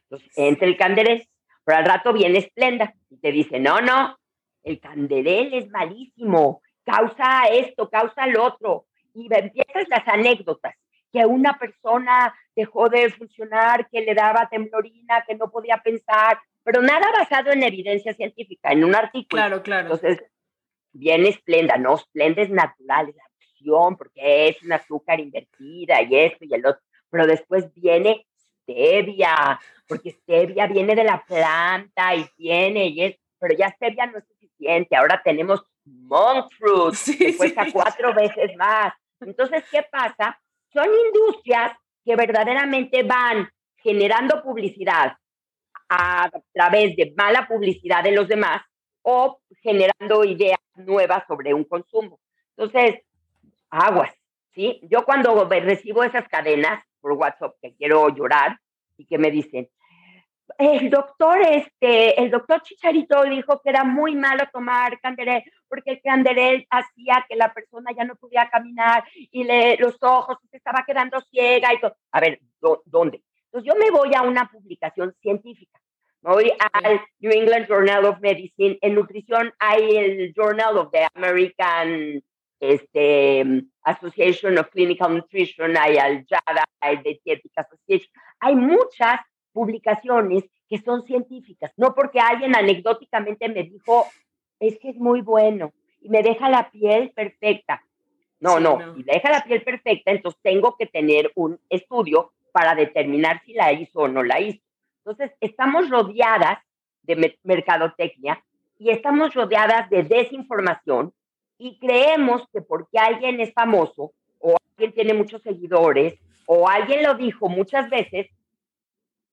Entonces, entre el canderel, pero al rato viene Esplenda y te dice, no, no, el canderel es malísimo, causa esto, causa lo otro. Y empiezas las anécdotas que una persona dejó de funcionar, que le daba temblorina, que no podía pensar, pero nada basado en evidencia científica, en un artículo. Claro, claro. Entonces, viene esplenda, no, esplenda es natural, es la opción, porque es un azúcar invertida y esto y el otro, pero después viene stevia, porque stevia viene de la planta y tiene, y es, pero ya stevia no es suficiente, ahora tenemos monk fruit, que cuesta cuatro veces más. Entonces, ¿qué pasa? son industrias que verdaderamente van generando publicidad a través de mala publicidad de los demás o generando ideas nuevas sobre un consumo. Entonces, aguas, ¿sí? Yo cuando recibo esas cadenas por WhatsApp que quiero llorar y que me dicen, el doctor, este, el doctor Chicharito dijo que era muy malo tomar canderel porque el canderel hacía que la persona ya no podía caminar y le, los ojos se estaba quedando ciega y todo. A ver, ¿dónde? Entonces yo me voy a una publicación científica. Voy al New England Journal of Medicine. En nutrición hay el Journal of the American este, Association of Clinical Nutrition, hay al JADA, hay the Dietetic Association. Hay muchas publicaciones que son científicas, no porque alguien anecdóticamente me dijo, es que es muy bueno y me deja la piel perfecta. No, no, y deja la piel perfecta, entonces tengo que tener un estudio para determinar si la hizo o no la hizo. Entonces, estamos rodeadas de mercadotecnia y estamos rodeadas de desinformación y creemos que porque alguien es famoso o alguien tiene muchos seguidores o alguien lo dijo muchas veces,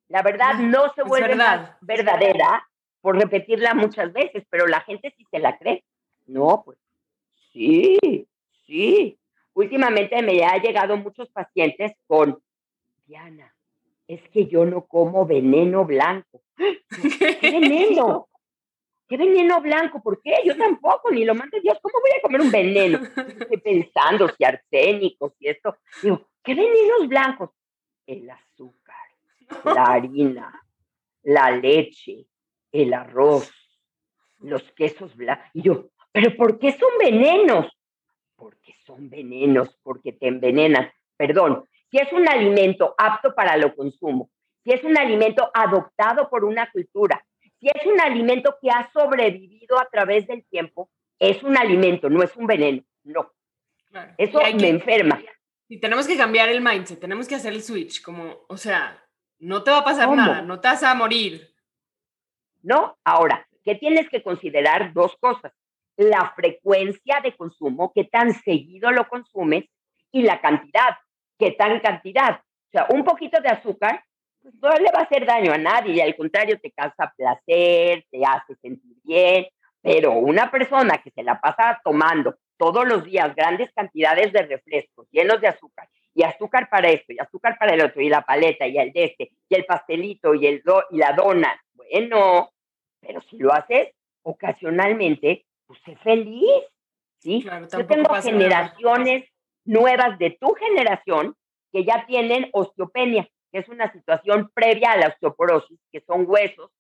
la verdad no se vuelve más verdadera por repetirla muchas veces, pero la gente sí se la cree. No, pues sí, sí. Últimamente me ha llegado muchos pacientes con, Diana, es que yo no como veneno blanco. ¿Qué veneno? ¿Qué veneno blanco? ¿Por qué? Yo tampoco, ni lo mande Dios. ¿Cómo voy a comer un veneno? Estoy pensando si arsénicos y esto. Digo, ¿qué venenos blancos? El azúcar la [laughs] harina, la leche, el arroz, los quesos blancos. Y yo, ¿pero por qué son venenos? Porque son venenos, porque te envenenan. Perdón, si es un alimento apto para lo consumo, si es un alimento adoptado por una cultura, si es un alimento que ha sobrevivido a través del tiempo, es un alimento, no es un veneno, no. Eso me enferma. Y tenemos que cambiar el mindset, tenemos que hacer el switch, como, o sea, no te va a pasar nada, no te vas a morir. No, ahora, ¿qué tienes que considerar? Dos cosas. La frecuencia de consumo, qué tan seguido lo consumes, y la cantidad, qué tan cantidad. O sea, un poquito de azúcar pues no le va a hacer daño a nadie, y al contrario, te causa placer, te hace sentir bien, pero una persona que se la pasa tomando todos los días grandes cantidades de refrescos llenos de azúcar y azúcar para esto, y azúcar para el otro, y la paleta, y el de este, y el pastelito, y, el do, y la dona. Bueno, pero si lo haces ocasionalmente, pues sé feliz, ¿sí? Yo tengo generaciones nuevas de tu generación que ya tienen osteopenia. que es una situación previa a la osteoporosis, que son huesos,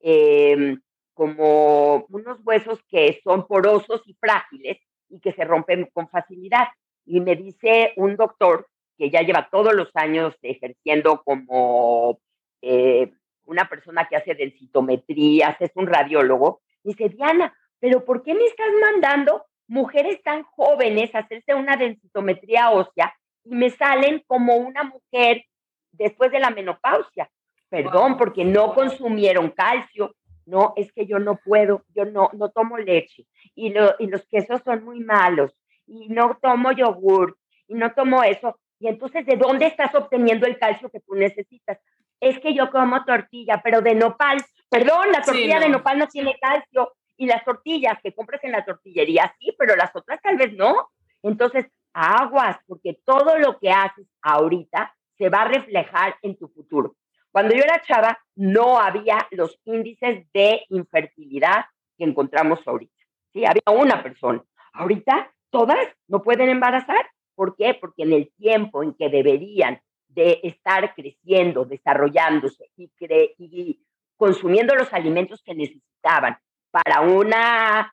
em, como unos huesos que son porosos y frágiles y que se rompen con facilidad. Y me dice un doctor que ya lleva todos los años ejerciendo como eh, una persona que hace densitometría, es un radiólogo, dice, Diana, pero ¿por qué me estás mandando mujeres tan jóvenes hacerse una densitometría ósea y me salen como una mujer después de la menopausia? Perdón, porque no consumieron calcio. No, es que yo no puedo, yo no, no tomo leche y, y los quesos son muy malos y no tomo yogur y no tomo eso. Y entonces, ¿de dónde estás obteniendo el calcio que tú necesitas? Es que yo como tortilla, pero de nopal. Perdón, la tortilla de nopal no tiene calcio. Y las tortillas que compras en la tortillería, sí, pero las otras tal vez no. Entonces, aguas, porque todo lo que haces ahorita se va a reflejar en tu futuro. Cuando yo era chava, no había los índices de infertilidad que encontramos ahorita. Sí, había una persona. Ahorita todas no pueden embarazar. ¿Por qué? Porque en el tiempo en que deberían de estar creciendo, desarrollándose y, y consumiendo los alimentos que necesitaban para una,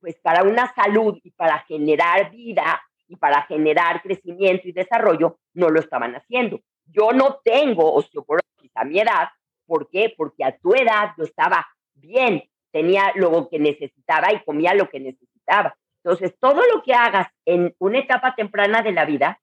pues para una salud y para generar vida y para generar crecimiento y desarrollo, no lo estaban haciendo. Yo no tengo osteoporosis a mi edad. ¿Por qué? Porque a tu edad yo estaba bien, tenía lo que necesitaba y comía lo que necesitaba. Entonces, todo lo que hagas en una etapa temprana de la vida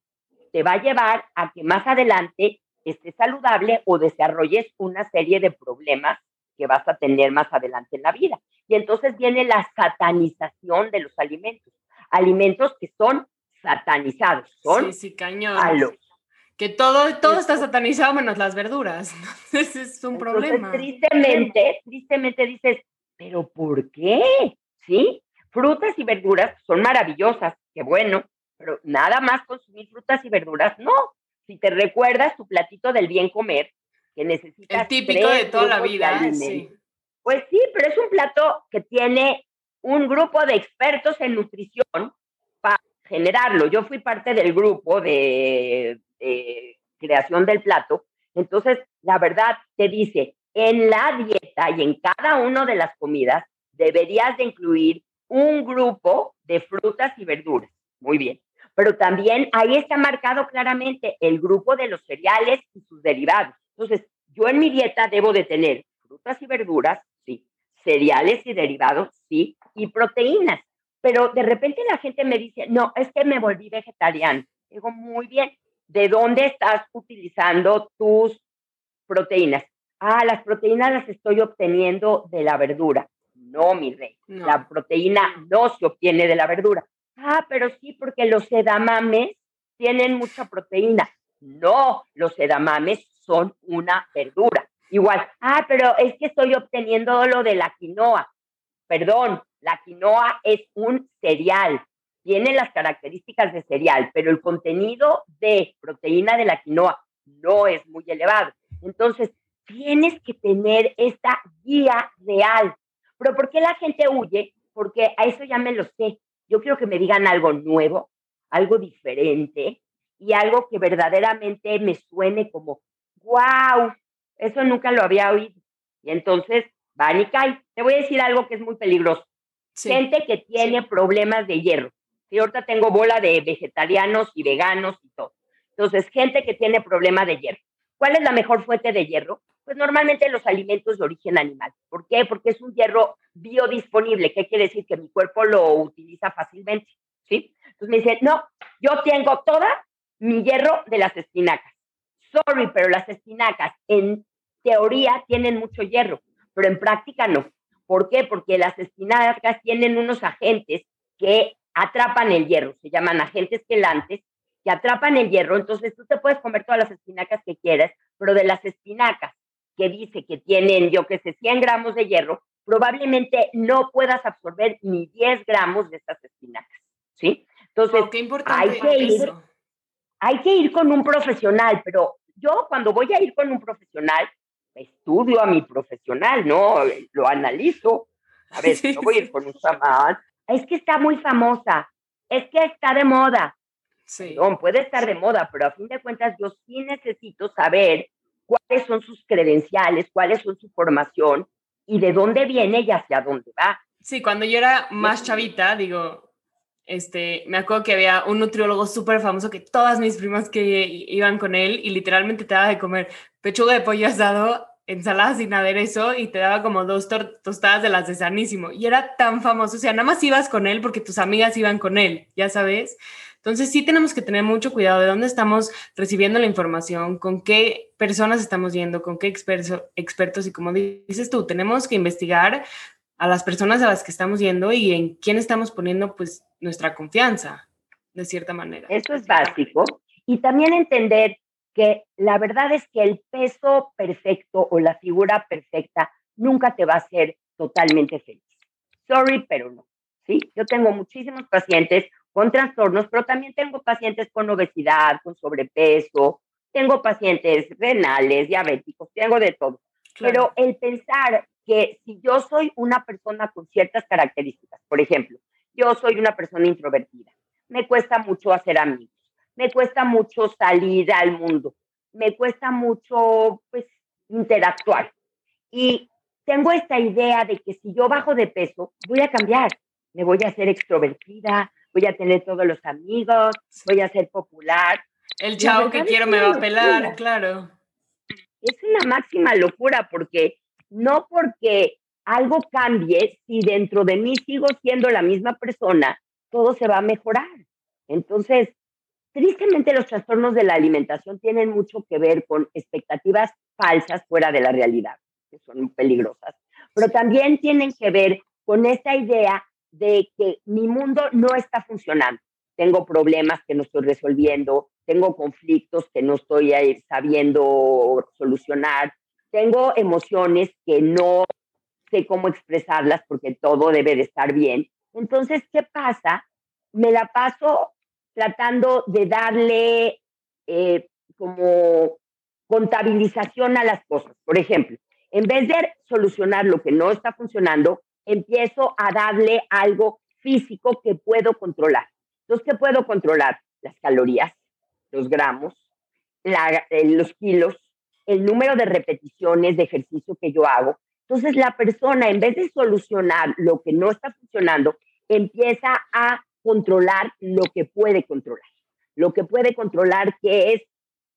te va a llevar a que más adelante estés saludable o desarrolles una serie de problemas que vas a tener más adelante en la vida. Y entonces viene la satanización de los alimentos. Alimentos que son satanizados, son sí, sí, cañón. Que todo, todo está satanizado menos las verduras. [laughs] Ese es un problema. Tristemente, tristemente dices, pero ¿por qué? ¿Sí? Frutas y verduras son maravillosas, qué bueno, pero nada más consumir frutas y verduras, no. Si te recuerdas tu platito del bien comer, que necesitas. El típico de toda la vida, sí. Pues sí, pero es un plato que tiene un grupo de expertos en nutrición para generarlo. Yo fui parte del grupo de, de creación del plato. Entonces, la verdad te dice, en la dieta y en cada una de las comidas deberías de incluir un grupo de frutas y verduras. Muy bien. Pero también ahí está marcado claramente el grupo de los cereales y sus derivados. Entonces, yo en mi dieta debo de tener frutas y verduras, sí, cereales y derivados, sí, y proteínas. Pero de repente la gente me dice, no, es que me volví vegetariano. Digo, muy bien, ¿de dónde estás utilizando tus proteínas? Ah, las proteínas las estoy obteniendo de la verdura. No, mi rey. La proteína no se obtiene de la verdura. Ah, pero sí, porque los edamames tienen mucha proteína. No, los edamames son una verdura. Igual, ah, pero es que estoy obteniendo lo de la quinoa. Perdón, la quinoa es un cereal. Tiene las características de cereal, pero el contenido de proteína de la quinoa no es muy elevado. Entonces, tienes que tener esta guía real pero ¿por qué la gente huye? Porque a eso ya me lo sé. Yo quiero que me digan algo nuevo, algo diferente y algo que verdaderamente me suene como, wow, eso nunca lo había oído. Y entonces, van y caen. Te voy a decir algo que es muy peligroso. Gente que tiene problemas de hierro. Y ahorita tengo bola de vegetarianos y veganos y todo. Entonces, gente que tiene problema de hierro. ¿Cuál es la mejor fuente de hierro? Pues normalmente los alimentos de origen animal. ¿Por qué? Porque es un hierro biodisponible. ¿Qué quiere decir? Que mi cuerpo lo utiliza fácilmente. ¿Sí? Entonces me dice, no, yo tengo toda mi hierro de las espinacas. Sorry, pero las espinacas en teoría tienen mucho hierro, pero en práctica no. ¿Por qué? Porque las espinacas tienen unos agentes que atrapan el hierro, se llaman agentes quelantes, que atrapan el hierro. Entonces tú te puedes comer todas las espinacas que quieras, pero de las espinacas que dice que tienen, yo que sé, 100 gramos de hierro, probablemente no puedas absorber ni 10 gramos de estas espinacas, ¿sí? Entonces, hay, que ir, hay que ir con un profesional, pero yo cuando voy a ir con un profesional, estudio a mi profesional, ¿no? Lo analizo. A ver, no voy a ir con un chamán. Es que está muy famosa, es que está de moda. Sí. puede estar de moda, pero a fin de cuentas yo sí necesito saber cuáles son sus credenciales, cuáles son su formación y de dónde viene y hacia dónde va. Sí, cuando yo era más chavita, digo, este, me acuerdo que había un nutriólogo súper famoso que todas mis primas que iban con él y literalmente te daba de comer pechuga de pollo asado, ensalada sin aderezo y te daba como dos tostadas de las de sanísimo. Y era tan famoso, o sea, nada más ibas con él porque tus amigas iban con él, ya sabes. Entonces sí tenemos que tener mucho cuidado de dónde estamos recibiendo la información, con qué personas estamos yendo, con qué expertos, expertos y como dices tú, tenemos que investigar a las personas a las que estamos yendo y en quién estamos poniendo pues nuestra confianza, de cierta manera. Eso es básico. Y también entender que la verdad es que el peso perfecto o la figura perfecta nunca te va a hacer totalmente feliz. Sorry, pero no. ¿sí? Yo tengo muchísimos pacientes con trastornos, pero también tengo pacientes con obesidad, con sobrepeso, tengo pacientes renales, diabéticos, tengo de todo. Pero el pensar que si yo soy una persona con ciertas características, por ejemplo, yo soy una persona introvertida, me cuesta mucho hacer amigos, me cuesta mucho salir al mundo, me cuesta mucho pues interactuar. Y tengo esta idea de que si yo bajo de peso, voy a cambiar, me voy a hacer extrovertida, voy a tener todos los amigos, voy a ser popular. El chavo que quiero me va a pelar, claro. Es una máxima locura porque no porque algo cambie, si dentro de mí sigo siendo la misma persona, todo se va a mejorar. Entonces, tristemente los trastornos de la alimentación tienen mucho que ver con expectativas falsas fuera de la realidad, que son peligrosas, pero también tienen que ver con esta idea de que mi mundo no está funcionando. Tengo problemas que no estoy resolviendo, tengo conflictos que no estoy sabiendo solucionar, tengo emociones que no sé cómo expresarlas porque todo debe de estar bien. Entonces, ¿qué pasa? Me la paso tratando de darle eh, como contabilización a las cosas. Por ejemplo, en vez de solucionar lo que no está funcionando, empiezo a darle algo físico que puedo controlar. Entonces, ¿qué puedo controlar? Las calorías, los gramos, eh, los kilos, el número de repeticiones de ejercicio que yo hago. Entonces, la persona, en vez de solucionar lo que no está funcionando, empieza a controlar lo que puede controlar. Lo que puede controlar, que es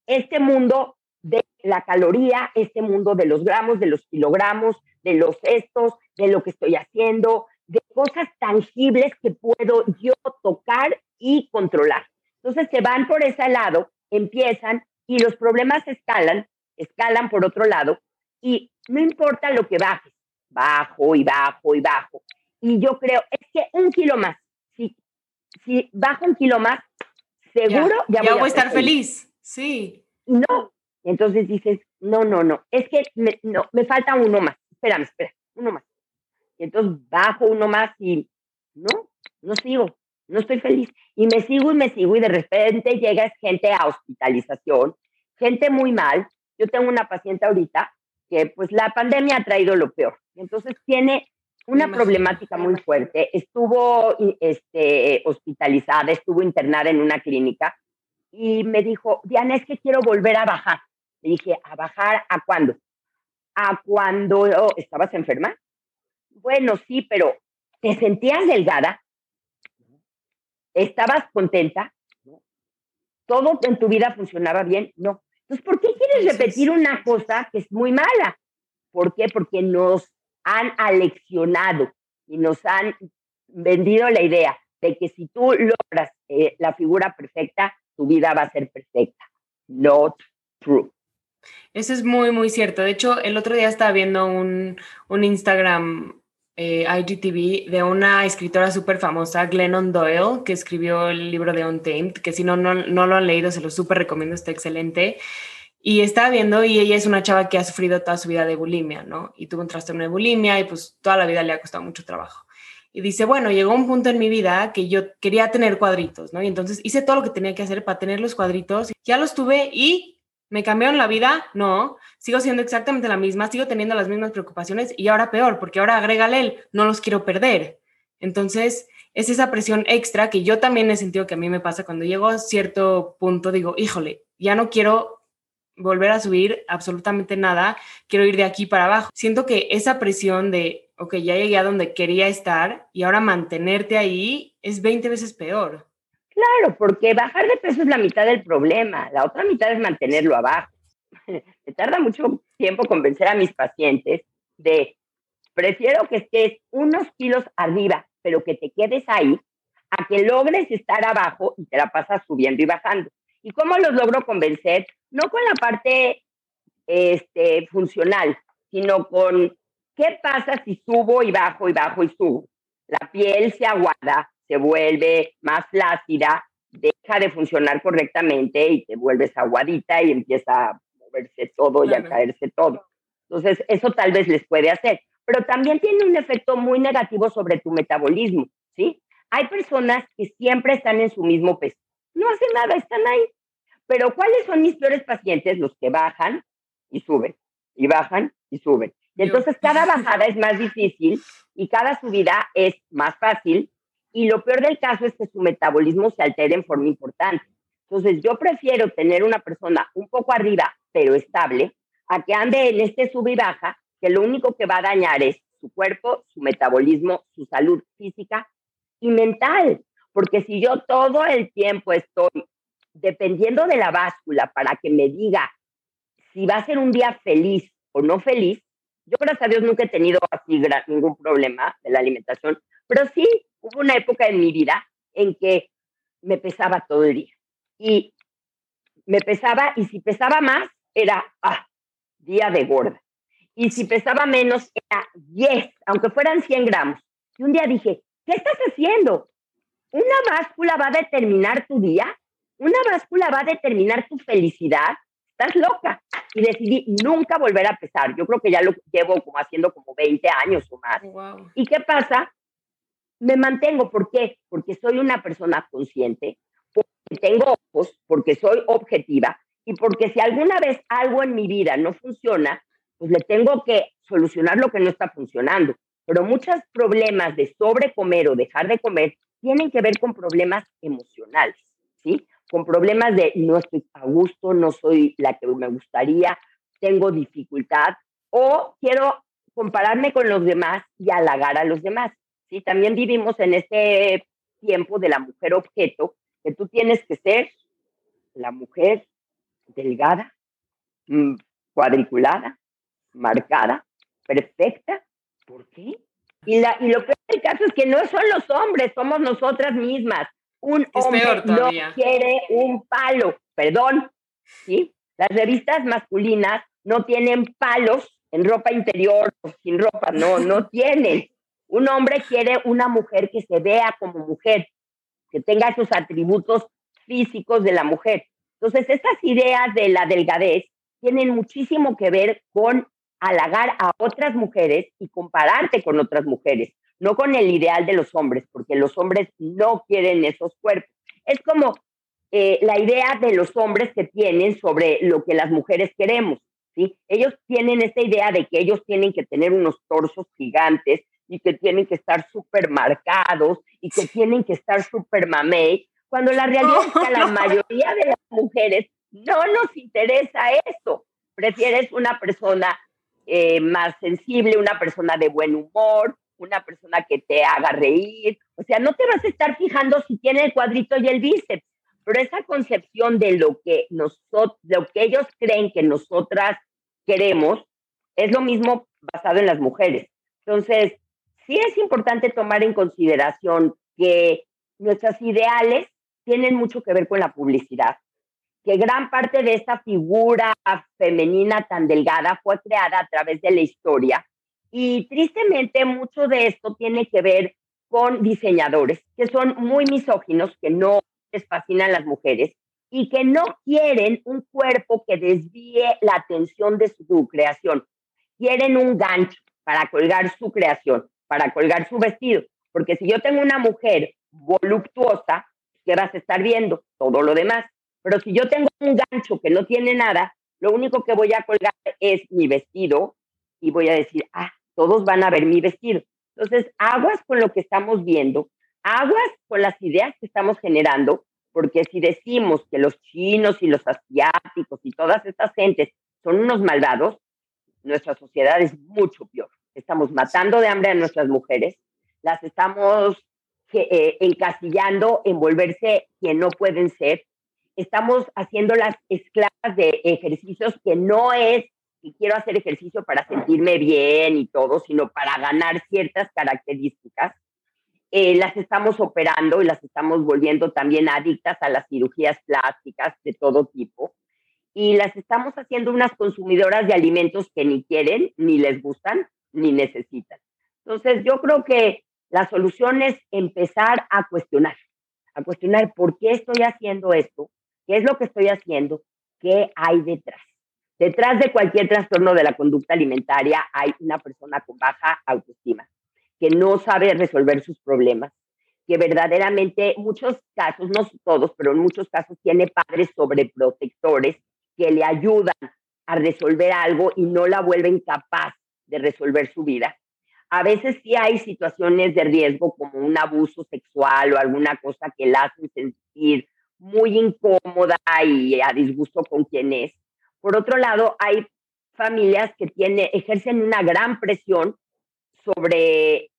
este mundo de la caloría, este mundo de los gramos, de los kilogramos, de los estos, de lo que estoy haciendo, de cosas tangibles que puedo yo tocar y controlar. Entonces se van por ese lado, empiezan y los problemas escalan, escalan por otro lado y no importa lo que bajes, bajo y bajo y bajo. Y yo creo, es que un kilo más, si, si bajo un kilo más, seguro ya, voy, a estar feliz. Sí. No, entonces dices, no, no, no, es que me, no, me falta uno más espérame, espera, uno más. Y entonces bajo uno más y no, no sigo, no estoy feliz. Y me sigo y me sigo y de repente llega gente a hospitalización, gente muy mal. Yo tengo una paciente ahorita que pues la pandemia ha traído lo peor. Entonces tiene una problemática muy fuerte. Estuvo este, hospitalizada, estuvo internada en una clínica y me dijo, Diana, es que quiero volver a bajar. Le dije, ¿a bajar a cuándo? a cuando estabas enferma? Bueno, sí, pero ¿te sentías delgada? ¿Estabas contenta? ¿Todo en tu vida funcionaba bien? No. Entonces, ¿por qué quieres repetir una cosa que es muy mala? ¿Por qué? Porque nos han aleccionado y nos han vendido la idea de que si tú logras eh, la figura perfecta, tu vida va a ser perfecta. Not true. Eso es muy, muy cierto. De hecho, el otro día estaba viendo un, un Instagram eh, IGTV de una escritora súper famosa, Glennon Doyle, que escribió el libro de Untamed, que si no, no, no lo han leído, se lo súper recomiendo, está excelente. Y estaba viendo, y ella es una chava que ha sufrido toda su vida de bulimia, ¿no? Y tuvo un trastorno de bulimia y pues toda la vida le ha costado mucho trabajo. Y dice, bueno, llegó un punto en mi vida que yo quería tener cuadritos, ¿no? Y entonces hice todo lo que tenía que hacer para tener los cuadritos. Ya los tuve y ¿Me cambiaron la vida? No, sigo siendo exactamente la misma, sigo teniendo las mismas preocupaciones y ahora peor, porque ahora agrégale el no los quiero perder. Entonces, es esa presión extra que yo también he sentido que a mí me pasa cuando llego a cierto punto, digo, híjole, ya no quiero volver a subir absolutamente nada, quiero ir de aquí para abajo. Siento que esa presión de, ok, ya llegué a donde quería estar y ahora mantenerte ahí es 20 veces peor. Claro, porque bajar de peso es la mitad del problema, la otra mitad es mantenerlo abajo. [laughs] Me tarda mucho tiempo convencer a mis pacientes de, prefiero que estés unos kilos arriba, pero que te quedes ahí, a que logres estar abajo y te la pasas subiendo y bajando. ¿Y cómo los logro convencer? No con la parte este, funcional, sino con qué pasa si subo y bajo y bajo y subo. La piel se aguada, se vuelve más flácida, deja de funcionar correctamente y te vuelves aguadita y empieza a moverse todo y a caerse todo. Entonces, eso tal vez les puede hacer, pero también tiene un efecto muy negativo sobre tu metabolismo, ¿sí? Hay personas que siempre están en su mismo peso no hacen nada, están ahí. Pero ¿cuáles son mis peores pacientes? Los que bajan y suben, y bajan y suben. Y entonces cada bajada es más difícil y cada subida es más fácil. Y lo peor del caso es que su metabolismo se altera en forma importante. Entonces yo prefiero tener una persona un poco arriba, pero estable, a que ande en este sub y baja, que lo único que va a dañar es su cuerpo, su metabolismo, su salud física y mental. Porque si yo todo el tiempo estoy dependiendo de la báscula para que me diga si va a ser un día feliz o no feliz, yo gracias a Dios nunca he tenido así ningún problema de la alimentación, pero sí hubo una época en mi vida en que me pesaba todo el día. Y me pesaba, y si pesaba más, era, ah, día de gorda. Y si pesaba menos, era yes, aunque fueran 100 gramos. Y un día dije, ¿qué estás haciendo? una báscula va a determinar tu día, una báscula va a determinar tu felicidad. Estás loca. Y decidí nunca volver a pesar. Yo creo que ya lo llevo como haciendo como 20 años o más. ¿Y qué pasa? Me mantengo. ¿Por qué? Porque soy una persona consciente, porque tengo ojos, porque soy objetiva y porque si alguna vez algo en mi vida no funciona, pues le tengo que solucionar lo que no está funcionando. Pero muchos problemas de sobrecomer o dejar de comer tienen que ver con problemas emocionales, ¿sí? Con problemas de no estoy a gusto, no soy la que me gustaría, tengo dificultad o quiero compararme con los demás y halagar a los demás, ¿sí? También vivimos en este tiempo de la mujer objeto, que tú tienes que ser la mujer delgada, mm, cuadriculada, marcada, perfecta. ¿Por qué? Y, la, y lo peor del caso es que no son los hombres, somos nosotras mismas. Un hombre no quiere un palo, perdón, ¿sí? Las revistas masculinas no tienen palos en ropa interior o sin ropa, no, no tienen. Un hombre quiere una mujer que se vea como mujer, que tenga esos atributos físicos de la mujer. Entonces, estas ideas de la delgadez tienen muchísimo que ver con halagar a otras mujeres y compararte con otras mujeres, no con el ideal de los hombres, porque los hombres no quieren esos cuerpos. Es como eh, la idea de los hombres que tienen sobre lo que las mujeres queremos. ¿sí? Ellos tienen esta idea de que ellos tienen que tener unos torsos gigantes y que tienen que estar súper marcados y que tienen que estar súper mamey, cuando la [laughs] realidad es que a la mayoría de las mujeres no nos interesa eso. Prefieres una persona eh, más sensible, una persona de buen humor, una persona que te haga reír. O sea, no te vas a estar fijando si tiene el cuadrito y el bíceps, pero esa concepción de lo que, nosotros, lo que ellos creen que nosotras queremos es lo mismo basado en las mujeres. Entonces, sí es importante tomar en consideración que nuestras ideales tienen mucho que ver con la publicidad que gran parte de esta figura femenina tan delgada fue creada a través de la historia. Y tristemente mucho de esto tiene que ver con diseñadores que son muy misóginos, que no les fascinan las mujeres y que no quieren un cuerpo que desvíe la atención de su creación. Quieren un gancho para colgar su creación, para colgar su vestido. Porque si yo tengo una mujer voluptuosa, ¿qué vas a estar viendo? Todo lo demás. Pero si yo tengo un gancho que no tiene nada, lo único que voy a colgar es mi vestido y voy a decir, ah, todos van a ver mi vestido. Entonces, aguas con lo que estamos viendo, aguas con las ideas que estamos generando, porque si decimos que los chinos y los asiáticos y todas estas gentes son unos malvados, nuestra sociedad es mucho peor. Estamos matando de hambre a nuestras mujeres, las estamos eh, encasillando en volverse quien no pueden ser, estamos haciéndolas esclavas de ejercicios que no es que quiero hacer ejercicio para sentirme bien y todo, sino para ganar ciertas características. Eh, las estamos operando y las estamos volviendo también adictas a las cirugías plásticas de todo tipo. Y las estamos haciendo unas consumidoras de alimentos que ni quieren, ni les gustan, ni necesitan. Entonces, yo creo que la solución es empezar a cuestionar, a cuestionar por qué estoy haciendo esto, qué es lo que estoy haciendo, qué hay detrás. Detrás de cualquier trastorno de la conducta alimentaria hay una persona con baja autoestima, que no sabe resolver sus problemas, que verdaderamente muchos casos, no todos, pero en muchos casos tiene padres sobreprotectores que le ayudan a resolver algo y no la vuelven capaz de resolver su vida. A veces sí hay situaciones de riesgo como un abuso sexual o alguna cosa que la hacen sentir muy incómoda y a disgusto con quien es. Por otro lado, hay familias que tiene, ejercen una gran presión sobre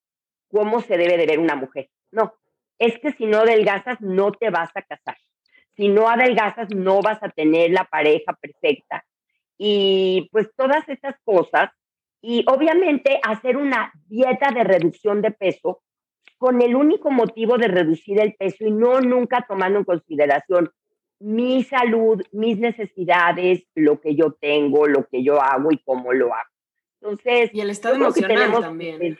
cómo se debe de ver una mujer. No, es que si no adelgazas no te vas a casar. Si no adelgazas no vas a tener la pareja perfecta. Y pues todas estas cosas y obviamente hacer una dieta de reducción de peso con el único motivo de reducir el peso y no nunca tomando en consideración mi salud, mis necesidades, lo que yo tengo, lo que yo hago y cómo lo hago. Entonces, y el estado emocional también.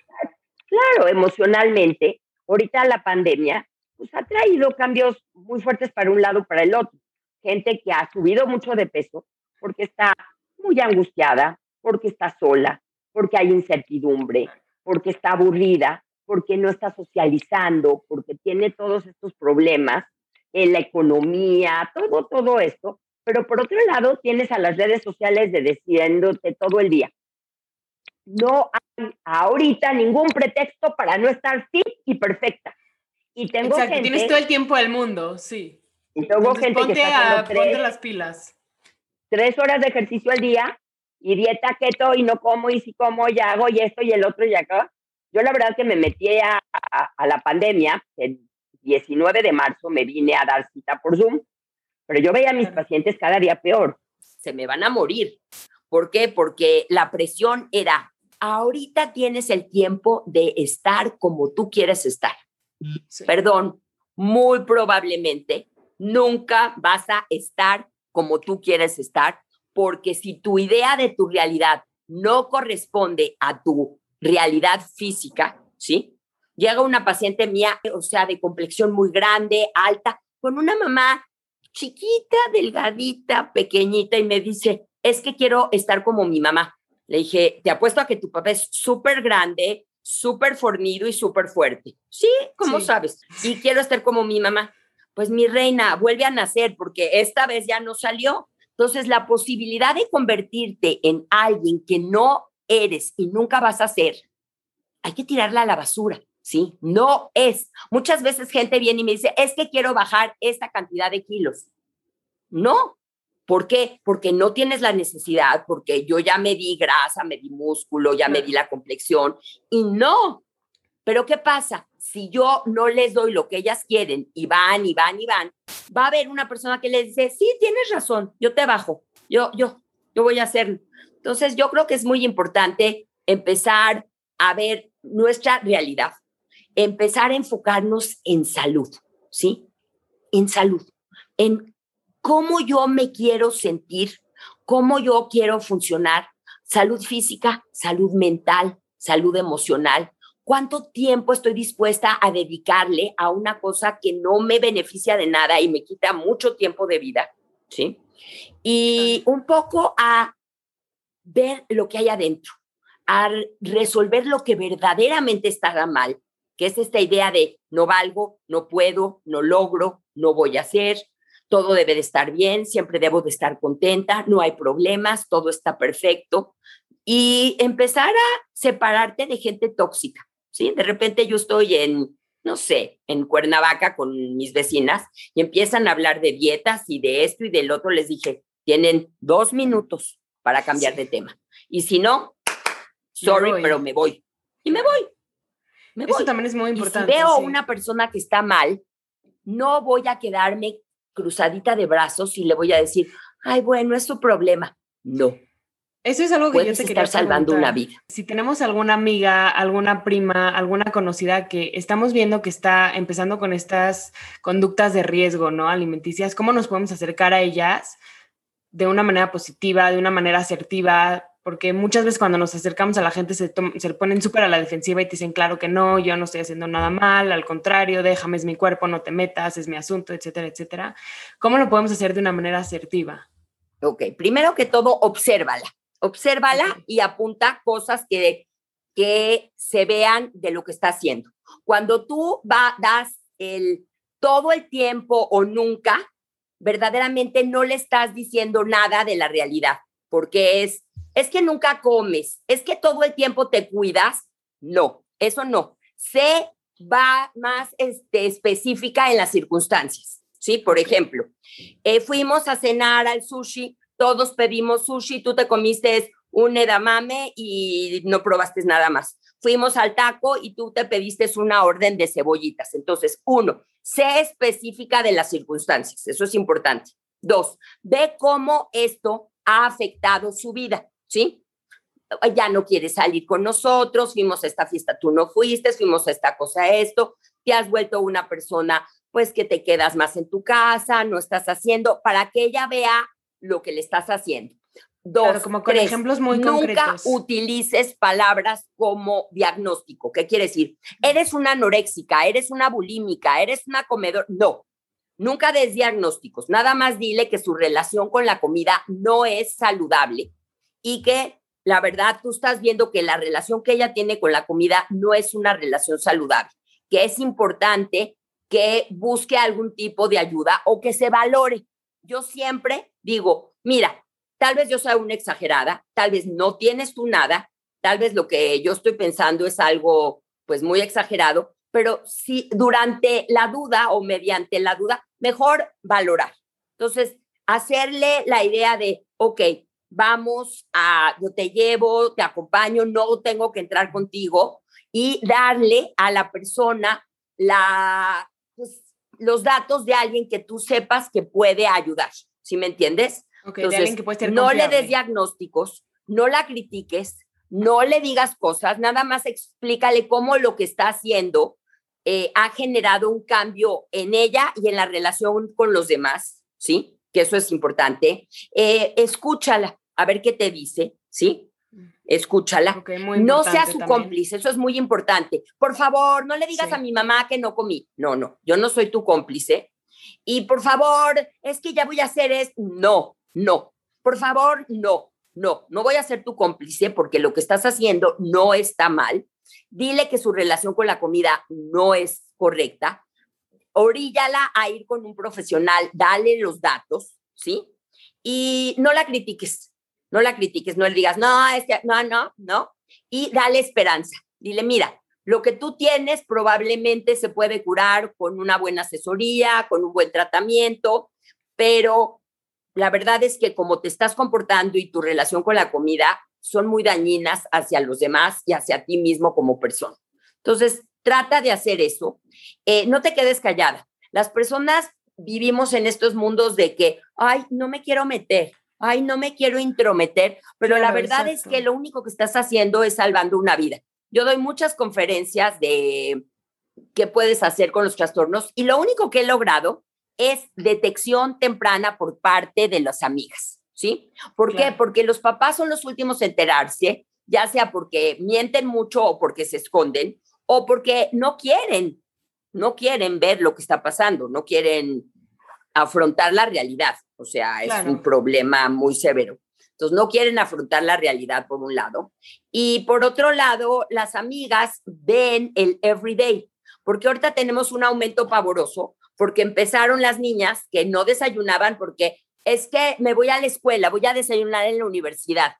claro, emocionalmente, ahorita la pandemia pues ha traído cambios muy fuertes para un lado para el otro. Gente que ha subido mucho de peso porque está muy angustiada, porque está sola, porque hay incertidumbre, porque está aburrida, porque no está socializando, porque tiene todos estos problemas en la economía, todo, todo esto. Pero por otro lado, tienes a las redes sociales de diciéndote todo el día. No hay ahorita ningún pretexto para no estar fit y perfecta. Y tengo Exacto, tienes todo el tiempo del mundo, sí. Y tengo gente ponte que a, ponte las pilas. Tres horas de ejercicio al día y dieta keto y no como y si como y hago y esto y el otro y acá. Yo la verdad que me metí a, a, la pandemia, el 19 de marzo me vine a dar cita por Zoom, pero yo veía a mis pacientes cada día peor. Se me van a morir. ¿Por qué? Porque la presión era, ahorita tienes el tiempo de estar como tú quieres estar. Perdón, muy probablemente nunca vas a estar como tú quieres estar porque si tu idea de tu realidad no corresponde a tu realidad física, ¿sí? Llega una paciente mía, o sea, de complexión muy grande, alta, con una mamá chiquita, delgadita, pequeñita, y me dice, es que quiero estar como mi mamá. Le dije, te apuesto a que tu papá es súper grande, súper fornido y súper fuerte. Sí, ¿cómo sabes? Y quiero estar como mi mamá. Pues mi reina, vuelve a nacer porque esta vez ya no salió. Entonces, la posibilidad de convertirte en alguien que no eres y nunca vas a ser, hay que tirarla a la basura, ¿sí? No es. Muchas veces gente viene y me dice, es que quiero bajar esta cantidad de kilos. No. ¿Por qué? Porque no tienes la necesidad, porque yo ya me di grasa, me di músculo, ya me di la complexión y no. Pero ¿qué pasa? Si yo no les doy lo que ellas quieren y van y van y van, va a haber una persona que les dice, sí, tienes razón, yo te bajo, yo, yo, yo voy a hacerlo. Entonces, yo creo que es muy importante empezar a ver nuestra realidad, empezar a enfocarnos en salud, ¿sí? En salud, en cómo yo me quiero sentir, cómo yo quiero funcionar, salud física, salud mental, salud emocional, ¿Cuánto tiempo estoy dispuesta a dedicarle a una cosa que no me beneficia de nada y me quita mucho tiempo de vida? ¿Sí? Y un poco a ver lo que hay adentro, a resolver lo que verdaderamente está mal, que es esta idea de no valgo, no puedo, no logro, no voy a hacer, todo debe de estar bien, siempre debo de estar contenta, no hay problemas, todo está perfecto. Y empezar a separarte de gente tóxica. ¿Sí? De repente yo estoy en no sé, en Cuernavaca con mis vecinas y empiezan a hablar de dietas y de esto y del otro, les dije, tienen dos minutos para cambiar de tema. Y si no, sorry, pero me voy. Y me voy. Me Eso también es muy importante. Y si veo a una persona que está mal, no voy a quedarme cruzadita de brazos y le voy a decir, ay, bueno, es su problema. No. Eso es algo que yo te quería estar salvando una vida. Si tenemos alguna amiga, alguna prima, alguna conocida que estamos viendo que está empezando con estas conductas de riesgo, ¿no? Alimenticias, ¿cómo nos podemos acercar a ellas de una manera positiva, de una manera asertiva? Porque muchas veces cuando nos acercamos a la gente se, se ponen súper a la defensiva y te dicen, claro que no, yo no estoy haciendo nada mal, al contrario, déjame, es mi cuerpo, no te metas, es mi asunto, etcétera, etcétera. ¿Cómo lo podemos hacer de una manera asertiva? Ok, primero que todo, obsérvala Obsérvala y apunta cosas que, que se vean de lo que está haciendo. Cuando tú va, das el todo el tiempo o nunca, verdaderamente no le estás diciendo nada de la realidad, porque es, es que nunca comes, es que todo el tiempo te cuidas. No, eso no. Se va más este, específica en las circunstancias. ¿sí? Por ejemplo, eh, fuimos a cenar al sushi todos pedimos sushi, tú te comiste un edamame y no probaste nada más. Fuimos al taco y tú te pediste una orden de cebollitas. Entonces, uno, sé específica de las circunstancias, eso es importante. Dos, ve cómo esto ha afectado su vida, ¿sí? Ya no quieres salir con nosotros, fuimos a esta fiesta, tú no fuiste, fuimos a esta cosa, esto, te has vuelto una persona, pues que te quedas más en tu casa, no estás haciendo, para que ella vea lo que le estás haciendo. Dos, como con ejemplos muy nunca utilices palabras como diagnóstico. ¿Qué quiere decir? Eres una anoréxica, eres una bulímica, eres una comedor. No, nunca des diagnósticos. Nada más dile que su relación con la comida no es saludable y que la verdad tú estás viendo que la relación que ella tiene con la comida no es una relación saludable, que es importante que busque algún tipo de ayuda o que se valore yo siempre digo, mira, tal vez yo sea una exagerada, tal vez no tienes tú nada, tal vez lo que yo estoy pensando es algo pues muy exagerado, pero si durante la duda o mediante la duda, mejor valorar. Entonces, hacerle la idea de, ok, vamos a, yo te llevo, te acompaño, no tengo que entrar contigo y darle a la persona la, pues, los datos de alguien que tú sepas que puede ayudar, ¿sí me entiendes? Entonces, no le des diagnósticos, no la critiques, no le digas cosas, nada más explícale cómo lo que está haciendo eh, ha generado un cambio en ella y en la relación con los demás, ¿sí? Que eso es importante. Eh, escúchala, a ver qué te dice, ¿sí? escúchala. no sea su cómplice, eso es muy importante. Por favor, no le digas a mi mamá que no comí. No, no, yo no soy tu cómplice. Y por favor, es que ya voy a hacer es no, no. Por favor, no, no, no voy a ser tu cómplice porque lo que estás haciendo no está mal. Dile que su relación con la comida no es correcta. Oríllala a ir con un profesional, dale los datos, ¿sí? Y no la critiques no la critiques, no le digas, no, es que, no, no, no, y dale esperanza. Dile, mira, lo que tú tienes probablemente se puede curar con una buena asesoría, con un buen tratamiento, pero la verdad es que como te estás comportando y tu relación con la comida son muy dañinas hacia los demás y hacia ti mismo como persona. Entonces, trata de hacer eso. Eh, no te quedes callada. Las personas vivimos en estos mundos de que, ay, no me quiero meter, ay, no me quiero intrometer, pero la verdad es que lo único que estás haciendo es salvando una vida. Yo doy muchas conferencias de qué puedes hacer con los trastornos y lo único que he logrado es detección temprana por parte de las amigas, ¿sí? ¿Por qué? Porque los papás son los últimos a enterarse, ya sea porque mienten mucho o porque se esconden o porque no quieren, no quieren ver lo que está pasando, no quieren afrontar la realidad. O sea, es un problema muy severo. Entonces, no quieren afrontar la realidad por un lado. Y por otro lado, las amigas ven el everyday, porque ahorita tenemos un aumento pavoroso, porque empezaron las niñas que no desayunaban porque es que me voy a la escuela, voy a desayunar en la universidad.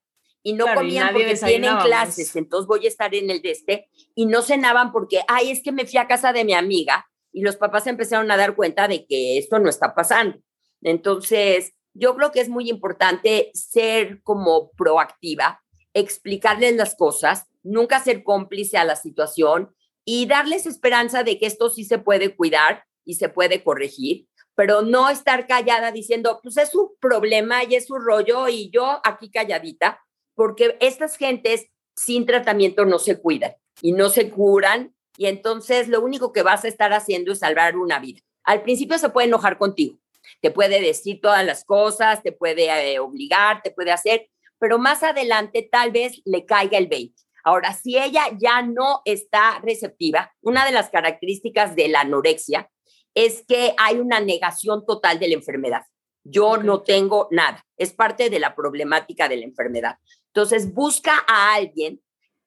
y no comían porque tienen clases, entonces voy a estar en el de este, y no cenaban porque, ay, es que me fui a casa de mi amiga, y los papás empezaron a dar cuenta de que esto no está pasando. Entonces, yo creo que es muy importante ser como proactiva, explicarles las cosas, nunca ser cómplice a la situación y darles esperanza de que esto sí se puede cuidar y se puede corregir, pero no estar callada diciendo, pues es su problema y es su rollo y yo aquí calladita, porque estas gentes sin tratamiento no se cuidan y no se curan y entonces lo único que vas a estar haciendo es salvar una vida. Al principio se puede enojar contigo, te puede decir todas las cosas, te puede eh, obligar, te puede hacer, pero más adelante tal vez le caiga el 20. Ahora, si ella ya no está receptiva, una de las características de la anorexia es que hay una negación total de la enfermedad. Yo no tengo nada. Es parte de la problemática de la enfermedad. Entonces, busca a alguien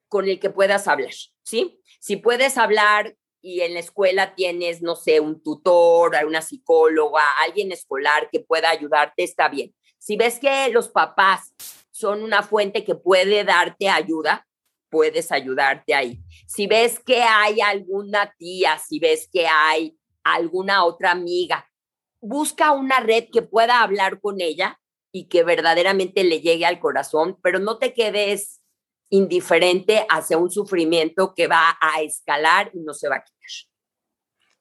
con el que puedas hablar, ¿sí? Si puedes hablar y en la escuela tienes, no sé, un tutor, una psicóloga, alguien escolar que pueda ayudarte, está bien. Si ves que los papás son una fuente que puede darte ayuda, puedes ayudarte ahí. Si ves que hay alguna tía, si ves que hay alguna otra amiga, busca una red que pueda hablar con ella y que verdaderamente le llegue al corazón, pero no te quedes indiferente hacia un sufrimiento que va a escalar y no se va a quitar.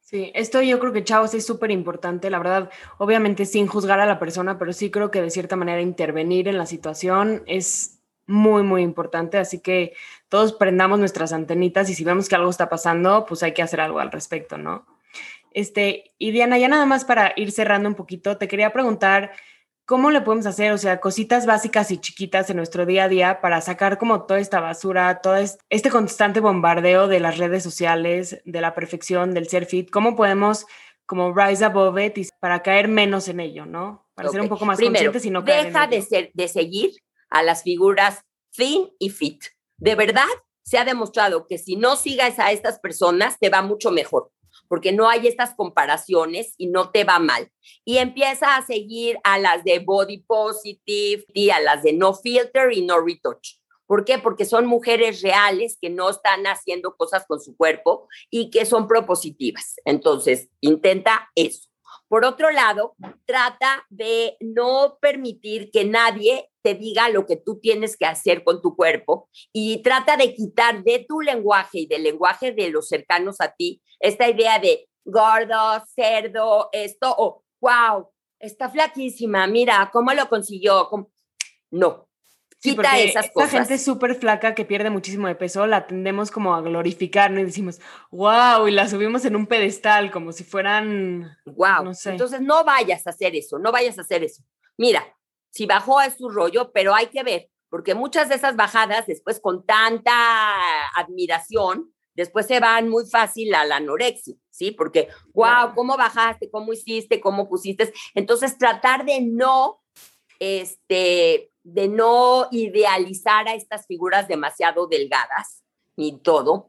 Sí, esto yo creo que, chavos, es súper importante, la verdad, obviamente sin juzgar a la persona, pero sí creo que de cierta manera intervenir en la situación es muy, muy importante, así que todos prendamos nuestras antenitas y si vemos que algo está pasando, pues hay que hacer algo al respecto, ¿no? Este, y Diana, ya nada más para ir cerrando un poquito, te quería preguntar, ¿cómo le podemos hacer? O sea, cositas básicas y chiquitas en nuestro día a día para sacar como toda esta basura, todo este constante bombardeo de las redes sociales, de la perfección, del ser fit. ¿Cómo podemos como rise above it para caer menos en ello, ¿no? Para ser un poco más conscientes y no caer deja de, ser, de seguir a las figuras thin y fit. De verdad, se ha demostrado que si no sigas a estas personas, te va mucho mejor porque no hay estas comparaciones y no te va mal. Y empieza a seguir a las de body positive y a las de no filter y no retouch. ¿Por qué? Porque son mujeres reales que no están haciendo cosas con su cuerpo y que son propositivas. Entonces, intenta eso. Por otro lado, trata de no permitir que nadie te diga lo que tú tienes que hacer con tu cuerpo y trata de quitar de tu lenguaje y del lenguaje de los cercanos a ti esta idea de gordo, cerdo, esto, o wow, está flaquísima, mira, ¿cómo lo consiguió? No, quita esas cosas. Esta gente súper flaca que pierde muchísimo de peso, la tendemos como a glorificar, ¿no? Y decimos, wow, y la subimos en un pedestal, como si fueran. Wow. No sé. Entonces, no vayas a hacer eso, no vayas a hacer eso. Mira, si bajó es su rollo, pero hay que ver, porque muchas de esas bajadas, después con tanta admiración, después se van muy fácil a la anorexia, ¿sí? Porque, wow, ¿cómo bajaste? ¿Cómo hiciste? ¿Cómo pusiste? Entonces, tratar de no, este, de no idealizar a estas figuras demasiado delgadas, ni todo,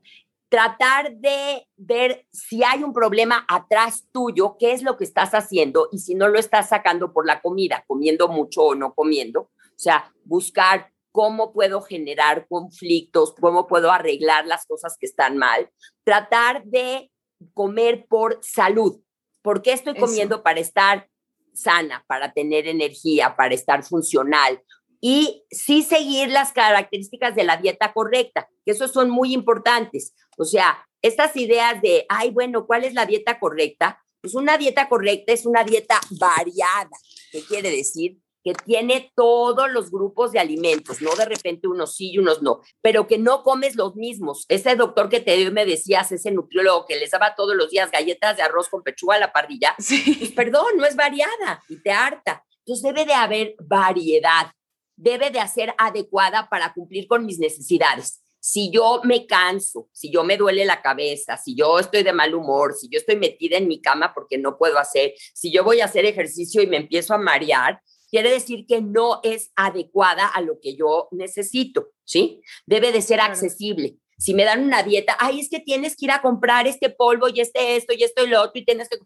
tratar de ver si hay un problema atrás tuyo, qué es lo que estás haciendo y si no lo estás sacando por la comida, comiendo mucho o no comiendo. O sea, buscar cómo puedo generar conflictos, cómo puedo arreglar las cosas que están mal. Tratar de comer por salud. ¿Por qué estoy comiendo para estar sana, para tener energía, para estar funcional? Y sí seguir las características de la dieta correcta, que esos son muy importantes. O sea, estas ideas de, ay, bueno, ¿cuál es la dieta correcta? Pues una dieta correcta es una dieta variada, ¿qué quiere decir? Que tiene todos los grupos de alimentos, no de repente unos sí y unos no, pero que no comes los mismos. Ese doctor que te dio me decías, ese nutriólogo que les daba todos los días galletas de arroz con pechuga a la parrilla, sí. pues perdón, no es variada y te harta. Entonces debe de haber variedad debe de ser adecuada para cumplir con mis necesidades. Si yo me canso, si yo me duele la cabeza, si yo estoy de mal humor, si yo estoy metida en mi cama porque no puedo hacer, si yo voy a hacer ejercicio y me empiezo a marear, quiere decir que no es adecuada a lo que yo necesito, ¿sí? Debe de ser accesible. Si me dan una dieta, ay, es que tienes que ir a comprar este polvo y este esto y esto y lo otro y tienes que...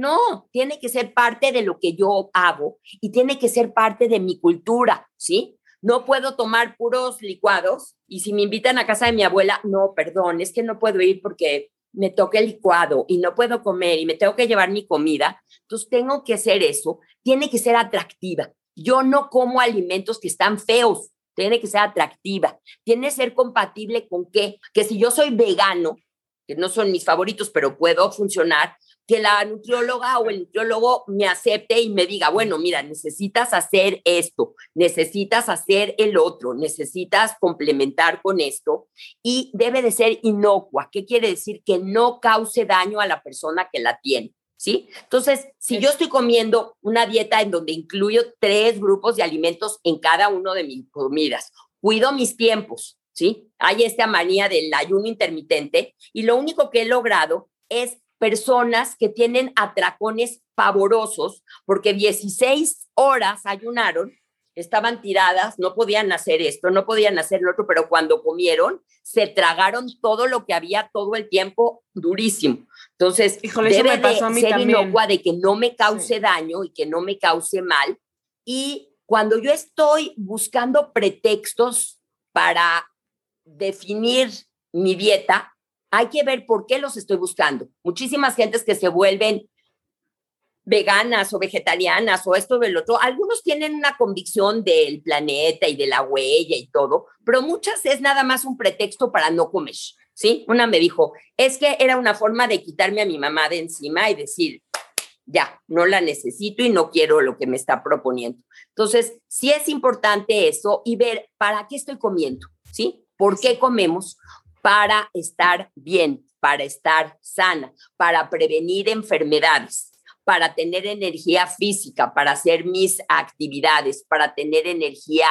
No, tiene que ser parte de lo que yo hago y tiene que ser parte de mi cultura, ¿sí? no puedo tomar puros licuados y si me invitan a casa de mi abuela, no, perdón, es que no puedo ir porque me toca el licuado y no puedo comer y me tengo que llevar mi comida. Entonces tengo que hacer eso, tiene que ser atractiva. Yo no como alimentos que están feos, tiene que ser atractiva, tiene que ser compatible con qué, que si yo soy vegano, que no son mis favoritos, pero puedo funcionar, que la nutrióloga o el nutriólogo me acepte y me diga, bueno, mira, necesitas hacer esto, necesitas hacer el otro, necesitas complementar con esto y debe de ser inocua. ¿Qué quiere decir? Que no cause daño a la persona que la tiene. ¿Sí? Entonces, si yo estoy comiendo una dieta en donde incluyo tres grupos de alimentos en cada uno de mis comidas, cuido mis tiempos, ¿sí? Hay esta manía del ayuno intermitente y lo único que he logrado es personas que tienen atracones pavorosos porque 16 horas ayunaron, estaban tiradas, no podían hacer esto, no podían hacer lo otro, pero cuando comieron, se tragaron todo lo que había todo el tiempo durísimo. Entonces, Híjole, debe de ser también. inocua de que no me cause daño y que no me cause mal. Y cuando yo estoy buscando pretextos para definir mi dieta, hay que ver por qué los estoy buscando. Muchísimas gentes que se vuelven veganas o vegetarianas o esto o el otro, algunos tienen una convicción del planeta y de la huella y todo, pero muchas es nada más un pretexto para no comer, ¿sí? Una me dijo, es que era una forma de quitarme a mi mamá de encima y decir, ya, no la necesito y no quiero lo que me está proponiendo. Entonces, sí es importante eso y ver para qué estoy comiendo, ¿sí? ¿Por qué comemos? Para estar bien, para estar sana, para prevenir enfermedades para tener energía física, para hacer mis actividades, para tener energía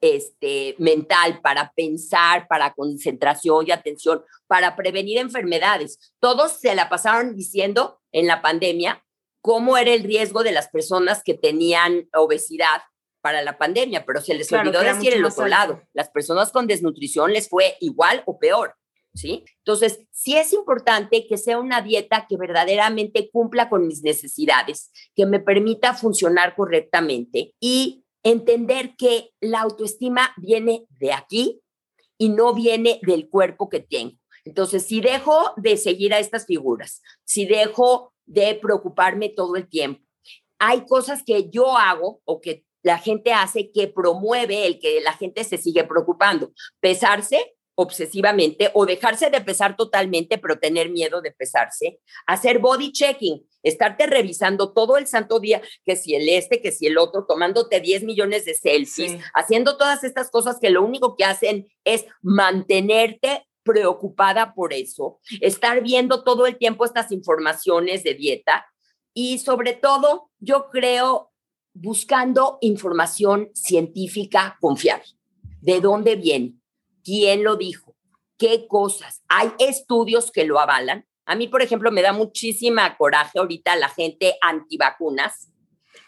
este, mental, para pensar, para concentración y atención, para prevenir enfermedades. Todos se la pasaron diciendo en la pandemia cómo era el riesgo de las personas que tenían obesidad para la pandemia, pero se les Claro, olvidó decir el otro alto. lado. Las personas con desnutrición les fue igual o peor. ¿sí? Entonces, sí es importante que sea una dieta que verdaderamente cumpla con mis necesidades, que me permita funcionar correctamente y entender que la autoestima viene de aquí y no viene del cuerpo que tengo. Entonces, si dejo de seguir a estas figuras, si dejo de preocuparme todo el tiempo, hay cosas que yo hago o que la gente hace que promueve el que la gente se sigue preocupando. Pesarse obsesivamente o dejarse de pesar totalmente, pero tener miedo de pesarse, hacer body checking, estarte revisando todo el santo día, que si el este, que si el otro, tomándote 10 millones de selfies, Sí. haciendo todas estas cosas que lo único que hacen es mantenerte preocupada por eso, estar viendo todo el tiempo estas informaciones de dieta y sobre todo, yo creo, buscando información científica confiable. ¿De dónde viene? ¿Quién lo dijo? ¿Qué cosas? Hay estudios que lo avalan. A mí, por ejemplo, me da muchísima coraje ahorita la gente antivacunas,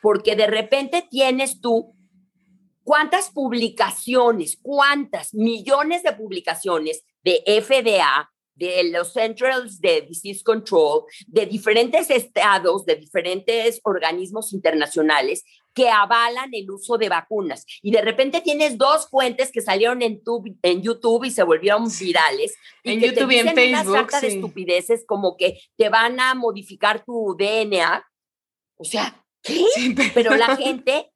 porque de repente tienes tú cuántas publicaciones, cuántas millones de publicaciones de FDA, de los Centers de Disease Control, de diferentes estados, de diferentes organismos internacionales que avalan el uso de vacunas. Y de repente tienes dos fuentes que salieron en, tu, en YouTube y se volvieron virales. Y En que te YouTube y en dicen una Facebook, sarta de sí. estupideces como que te van a modificar tu DNA. O sea, ¿qué? Sí, Pero la [laughs] gente,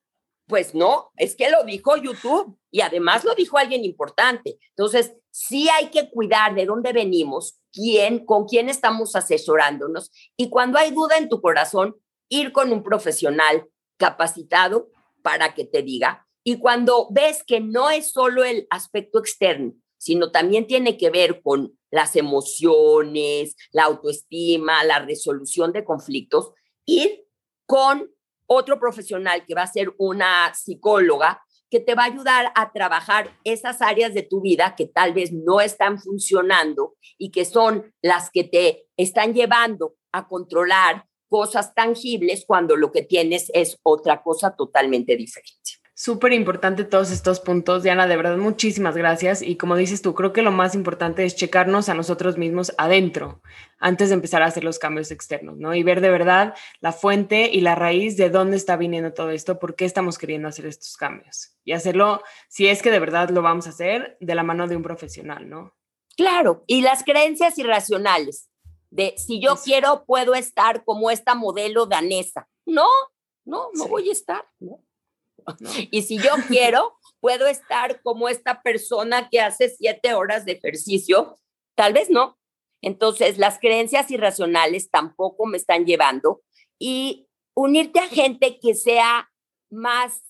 pues no, es que lo dijo YouTube y además lo dijo alguien importante. Entonces, sí hay que cuidar de dónde venimos, quién, con quién estamos asesorándonos y cuando hay duda en tu corazón, ir con un profesional capacitado para que te diga. Y cuando ves que no es solo el aspecto externo, sino también tiene que ver con las emociones, la autoestima, la resolución de conflictos, ir con otro profesional que va a ser una psicóloga que te va a ayudar a trabajar esas áreas de tu vida que tal vez no están funcionando y que son las que te están llevando a controlar cosas tangibles cuando lo que tienes es otra cosa totalmente diferente. Súper importante todos estos puntos, Diana, de verdad muchísimas gracias. Y como dices tú, creo que lo más importante es checarnos a nosotros mismos adentro antes de empezar a hacer los cambios externos, ¿no? Y ver de verdad la fuente y la raíz de dónde está viniendo todo esto, por qué estamos queriendo hacer estos cambios. Y hacerlo, si es que de verdad lo vamos a hacer, de la mano de un profesional, ¿no? Claro, y las creencias irracionales de si yo quiero, puedo estar como esta modelo danesa. No, no, no voy a estar, ¿no? [laughs] Y si yo quiero, puedo estar como esta persona que hace siete horas de ejercicio. Tal vez no. Entonces, las creencias irracionales tampoco me están llevando y unirte a gente que sea más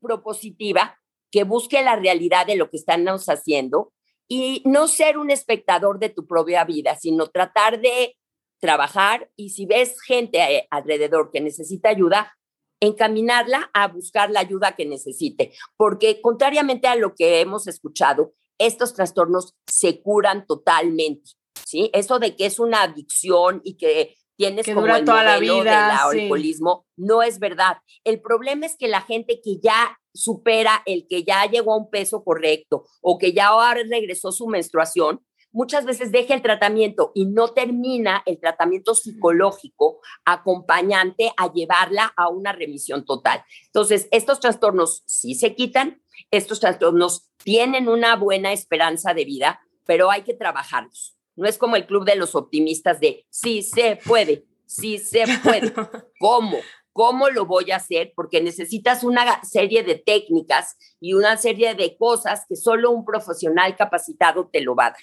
propositiva, que busque la realidad de lo que estamos haciendo y no ser un espectador de tu propia vida, sino tratar de trabajar y si ves gente alrededor que necesita ayuda, encaminarla a buscar la ayuda que necesite, porque contrariamente a lo que hemos escuchado, estos trastornos se curan totalmente, ¿sí? Eso de que es una adicción y que tienes como el toda la vida, del alcoholismo, no es verdad. El problema es que la gente que ya supera el que ya llegó a un peso correcto o que ya ahora regresó su menstruación, muchas veces deja el tratamiento y no termina el tratamiento psicológico acompañante a llevarla a una remisión total. Entonces, estos trastornos sí se quitan, estos trastornos tienen una buena esperanza de vida, pero hay que trabajarlos. No es como el club de los optimistas de sí se puede, sí se [laughs] puede. ¿Cómo? ¿Cómo lo voy a hacer? Porque necesitas una serie de técnicas y una serie de cosas que solo un profesional capacitado te lo va a dar.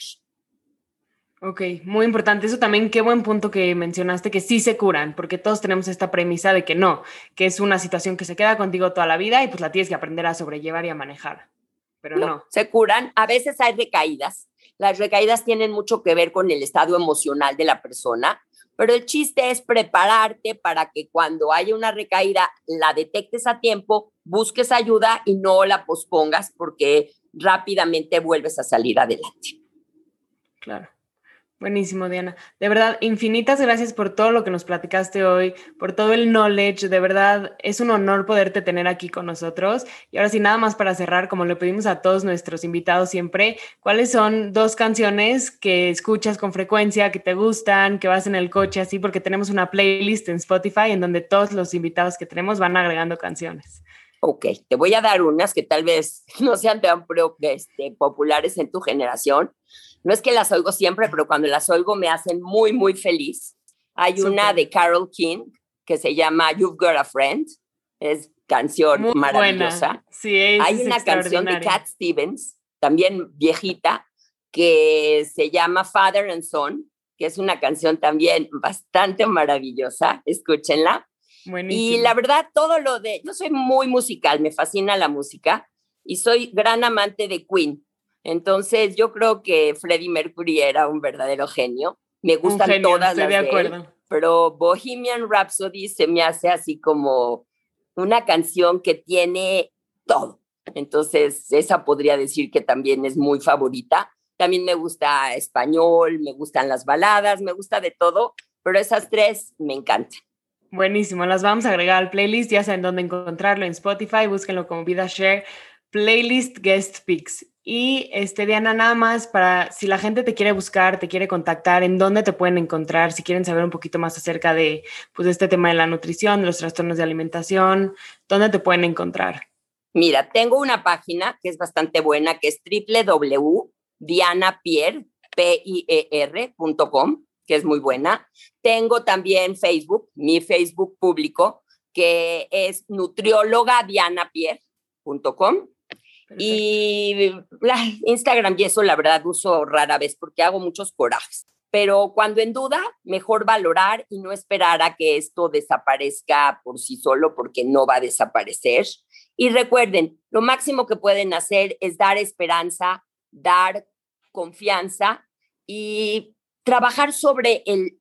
Ok, muy importante. Eso también, qué buen punto que mencionaste, que sí se curan, porque todos tenemos esta premisa de que no, que es una situación que se queda contigo toda la vida y pues la tienes que aprender a sobrellevar y a manejar. Pero no. no. Se curan, a veces hay recaídas. Las recaídas tienen mucho que ver con el estado emocional de la persona, pero el chiste es prepararte para que cuando haya una recaída la detectes a tiempo, busques ayuda y no la pospongas porque rápidamente vuelves a salir adelante. Claro. Buenísimo, Diana. De verdad, infinitas gracias por todo lo que nos platicaste hoy, por todo el knowledge. De verdad, es un honor poderte tener aquí con nosotros. Y ahora sí, nada más para cerrar, como le pedimos a todos nuestros invitados siempre, ¿cuáles son dos canciones que escuchas con frecuencia, que te gustan, que vas en el coche así? Porque tenemos una playlist en Spotify en donde todos los invitados que tenemos van agregando canciones. Ok, te voy a dar unas que tal vez [laughs] no sean tan este, populares en tu generación no es que las oigo siempre, pero cuando las oigo me hacen muy, muy feliz. Hay una de Carol King que se llama You've Got a Friend. Es canción maravillosa. Sí, Hay una canción de Cat Stevens, también viejita, que se llama Father and Son, que es una canción también bastante maravillosa. Escúchenla. Y la verdad, todo lo de, yo soy muy musical, me fascina la música y soy gran amante de Queen. Entonces, yo creo que Freddie Mercury era un verdadero genio. Me gustan todas las de, acuerdo. pero Bohemian Rhapsody se me hace así como una canción que tiene todo. Entonces, esa podría decir que también es muy favorita. También me gusta español, me gustan las baladas, me gusta de todo, pero esas tres me encantan. Buenísimo, las vamos a agregar al playlist, ya saben dónde encontrarlo en Spotify, búsquenlo como Vida Share, playlist Guest Picks. Y este, Diana, nada más para si la gente te quiere buscar, te quiere contactar, ¿en dónde te pueden encontrar? Si quieren saber un poquito más acerca de pues, este tema de la nutrición, de los trastornos de alimentación, ¿dónde te pueden encontrar? Mira, tengo una página que es bastante buena, que es www.dianapierre.com, que es muy buena. Tengo también Facebook, mi Facebook público, que es y [laughs] Instagram y eso la verdad uso rara vez porque hago muchos corajes. Pero cuando en duda, mejor valorar y no esperar a que esto desaparezca por sí solo porque no va a desaparecer. Y recuerden, lo máximo que pueden hacer es dar esperanza, dar confianza y trabajar sobre el,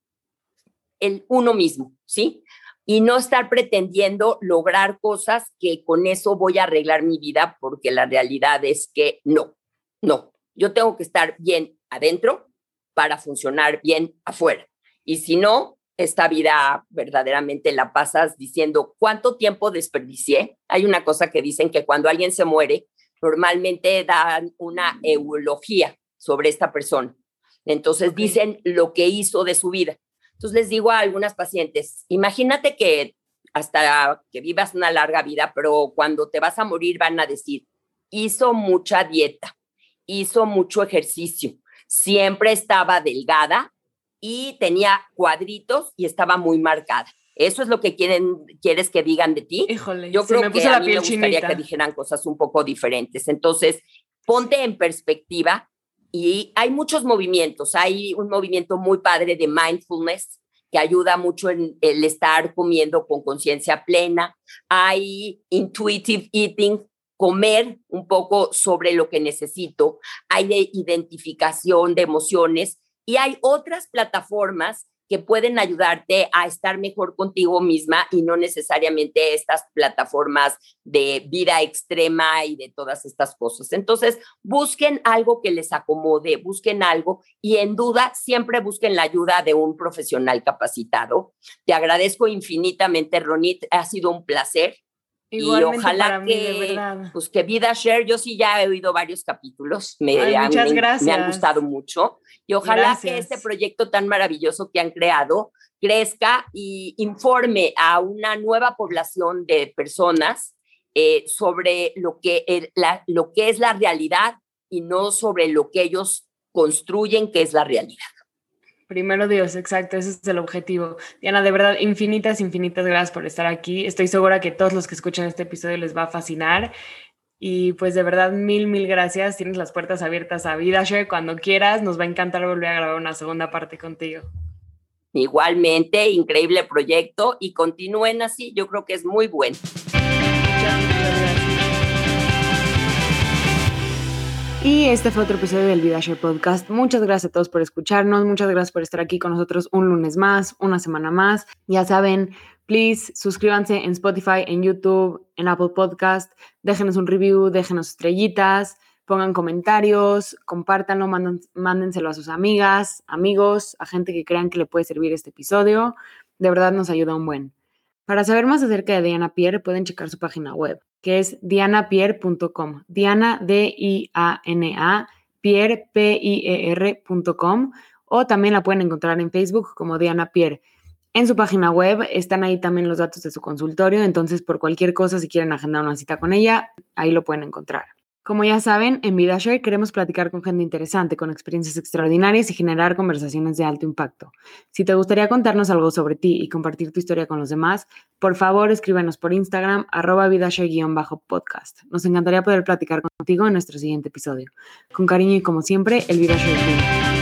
el uno mismo, ¿sí? Y no estar pretendiendo lograr cosas que con eso voy a arreglar mi vida, porque la realidad es que no, no, yo tengo que estar bien adentro para funcionar bien afuera. Y si no, esta vida verdaderamente la pasas diciendo cuánto tiempo desperdicié. Hay una cosa que dicen que cuando alguien se muere, normalmente dan una eulogía sobre esta persona. Entonces dicen lo que hizo de su vida. Entonces les digo a algunas pacientes, imagínate que hasta que vivas una larga vida, pero cuando te vas a morir van a decir, hizo mucha dieta, hizo mucho ejercicio, siempre estaba delgada y tenía cuadritos y estaba muy marcada. ¿Eso es lo que quieren, quieres que digan de ti? Híjole, yo creo que a mí me gustaría que dijeran cosas un poco diferentes. Entonces, ponte en perspectiva y hay muchos movimientos. Hay un movimiento muy padre de mindfulness que ayuda mucho en el estar comiendo con conciencia plena. Hay intuitive eating, comer un poco sobre lo que necesito. Hay identificación de emociones y hay otras plataformas que pueden ayudarte a estar mejor contigo misma y no necesariamente estas plataformas de vida extrema y de todas estas cosas. Entonces, busquen algo que les acomode, busquen algo y en duda siempre busquen la ayuda de un profesional capacitado. Te agradezco infinitamente, Ronit, ha sido un placer y ojalá que, pues que Vida Share, yo sí ya he oído varios capítulos, me, han, me, han gustado mucho. Y ojalá que este proyecto tan maravilloso que han creado crezca y informe a una nueva población de personas eh, sobre lo que, la, lo que es la realidad y no sobre lo que ellos construyen que es la realidad. Primero Dios, exacto, ese es el objetivo. Diana, de verdad, infinitas, infinitas gracias por estar aquí. Estoy segura que todos los que escuchan este episodio les va a fascinar. Y pues de verdad, mil, mil gracias. Tienes las puertas abiertas a VidaShare cuando quieras. Nos va a encantar volver a grabar una segunda parte contigo. Igualmente, increíble proyecto y continúen así. Yo creo que es muy bueno. Y este fue otro episodio del VidaShare Podcast. Muchas gracias a todos por escucharnos. Muchas gracias por estar aquí con nosotros un lunes más, una semana más. Ya saben, please suscríbanse en Spotify, en YouTube, en Apple Podcast. Déjenos un review, déjenos estrellitas, pongan comentarios, compártanlo, mándenselo a sus amigas, amigos, a gente que crean que le puede servir este episodio. De verdad nos ayuda un buen. Para saber más acerca de Diana Pierre, pueden checar su página web que es dianapierre.com. Diana, D-I-A-N-A, Pierre, P-I-E-R.com, o también la pueden encontrar en Facebook como Diana Pierre. En su página web están ahí también los datos de su consultorio, entonces por cualquier cosa, si quieren agendar una cita con ella, ahí lo pueden encontrar. Como ya saben, en VidaShare queremos platicar con gente interesante, con experiencias extraordinarias y generar conversaciones de alto impacto. Si te gustaría contarnos algo sobre ti y compartir tu historia con los demás, por favor escríbenos por Instagram arroba VidaShare-podcast. Nos encantaría poder platicar contigo en nuestro siguiente episodio. Con cariño y como siempre, el VidaShare.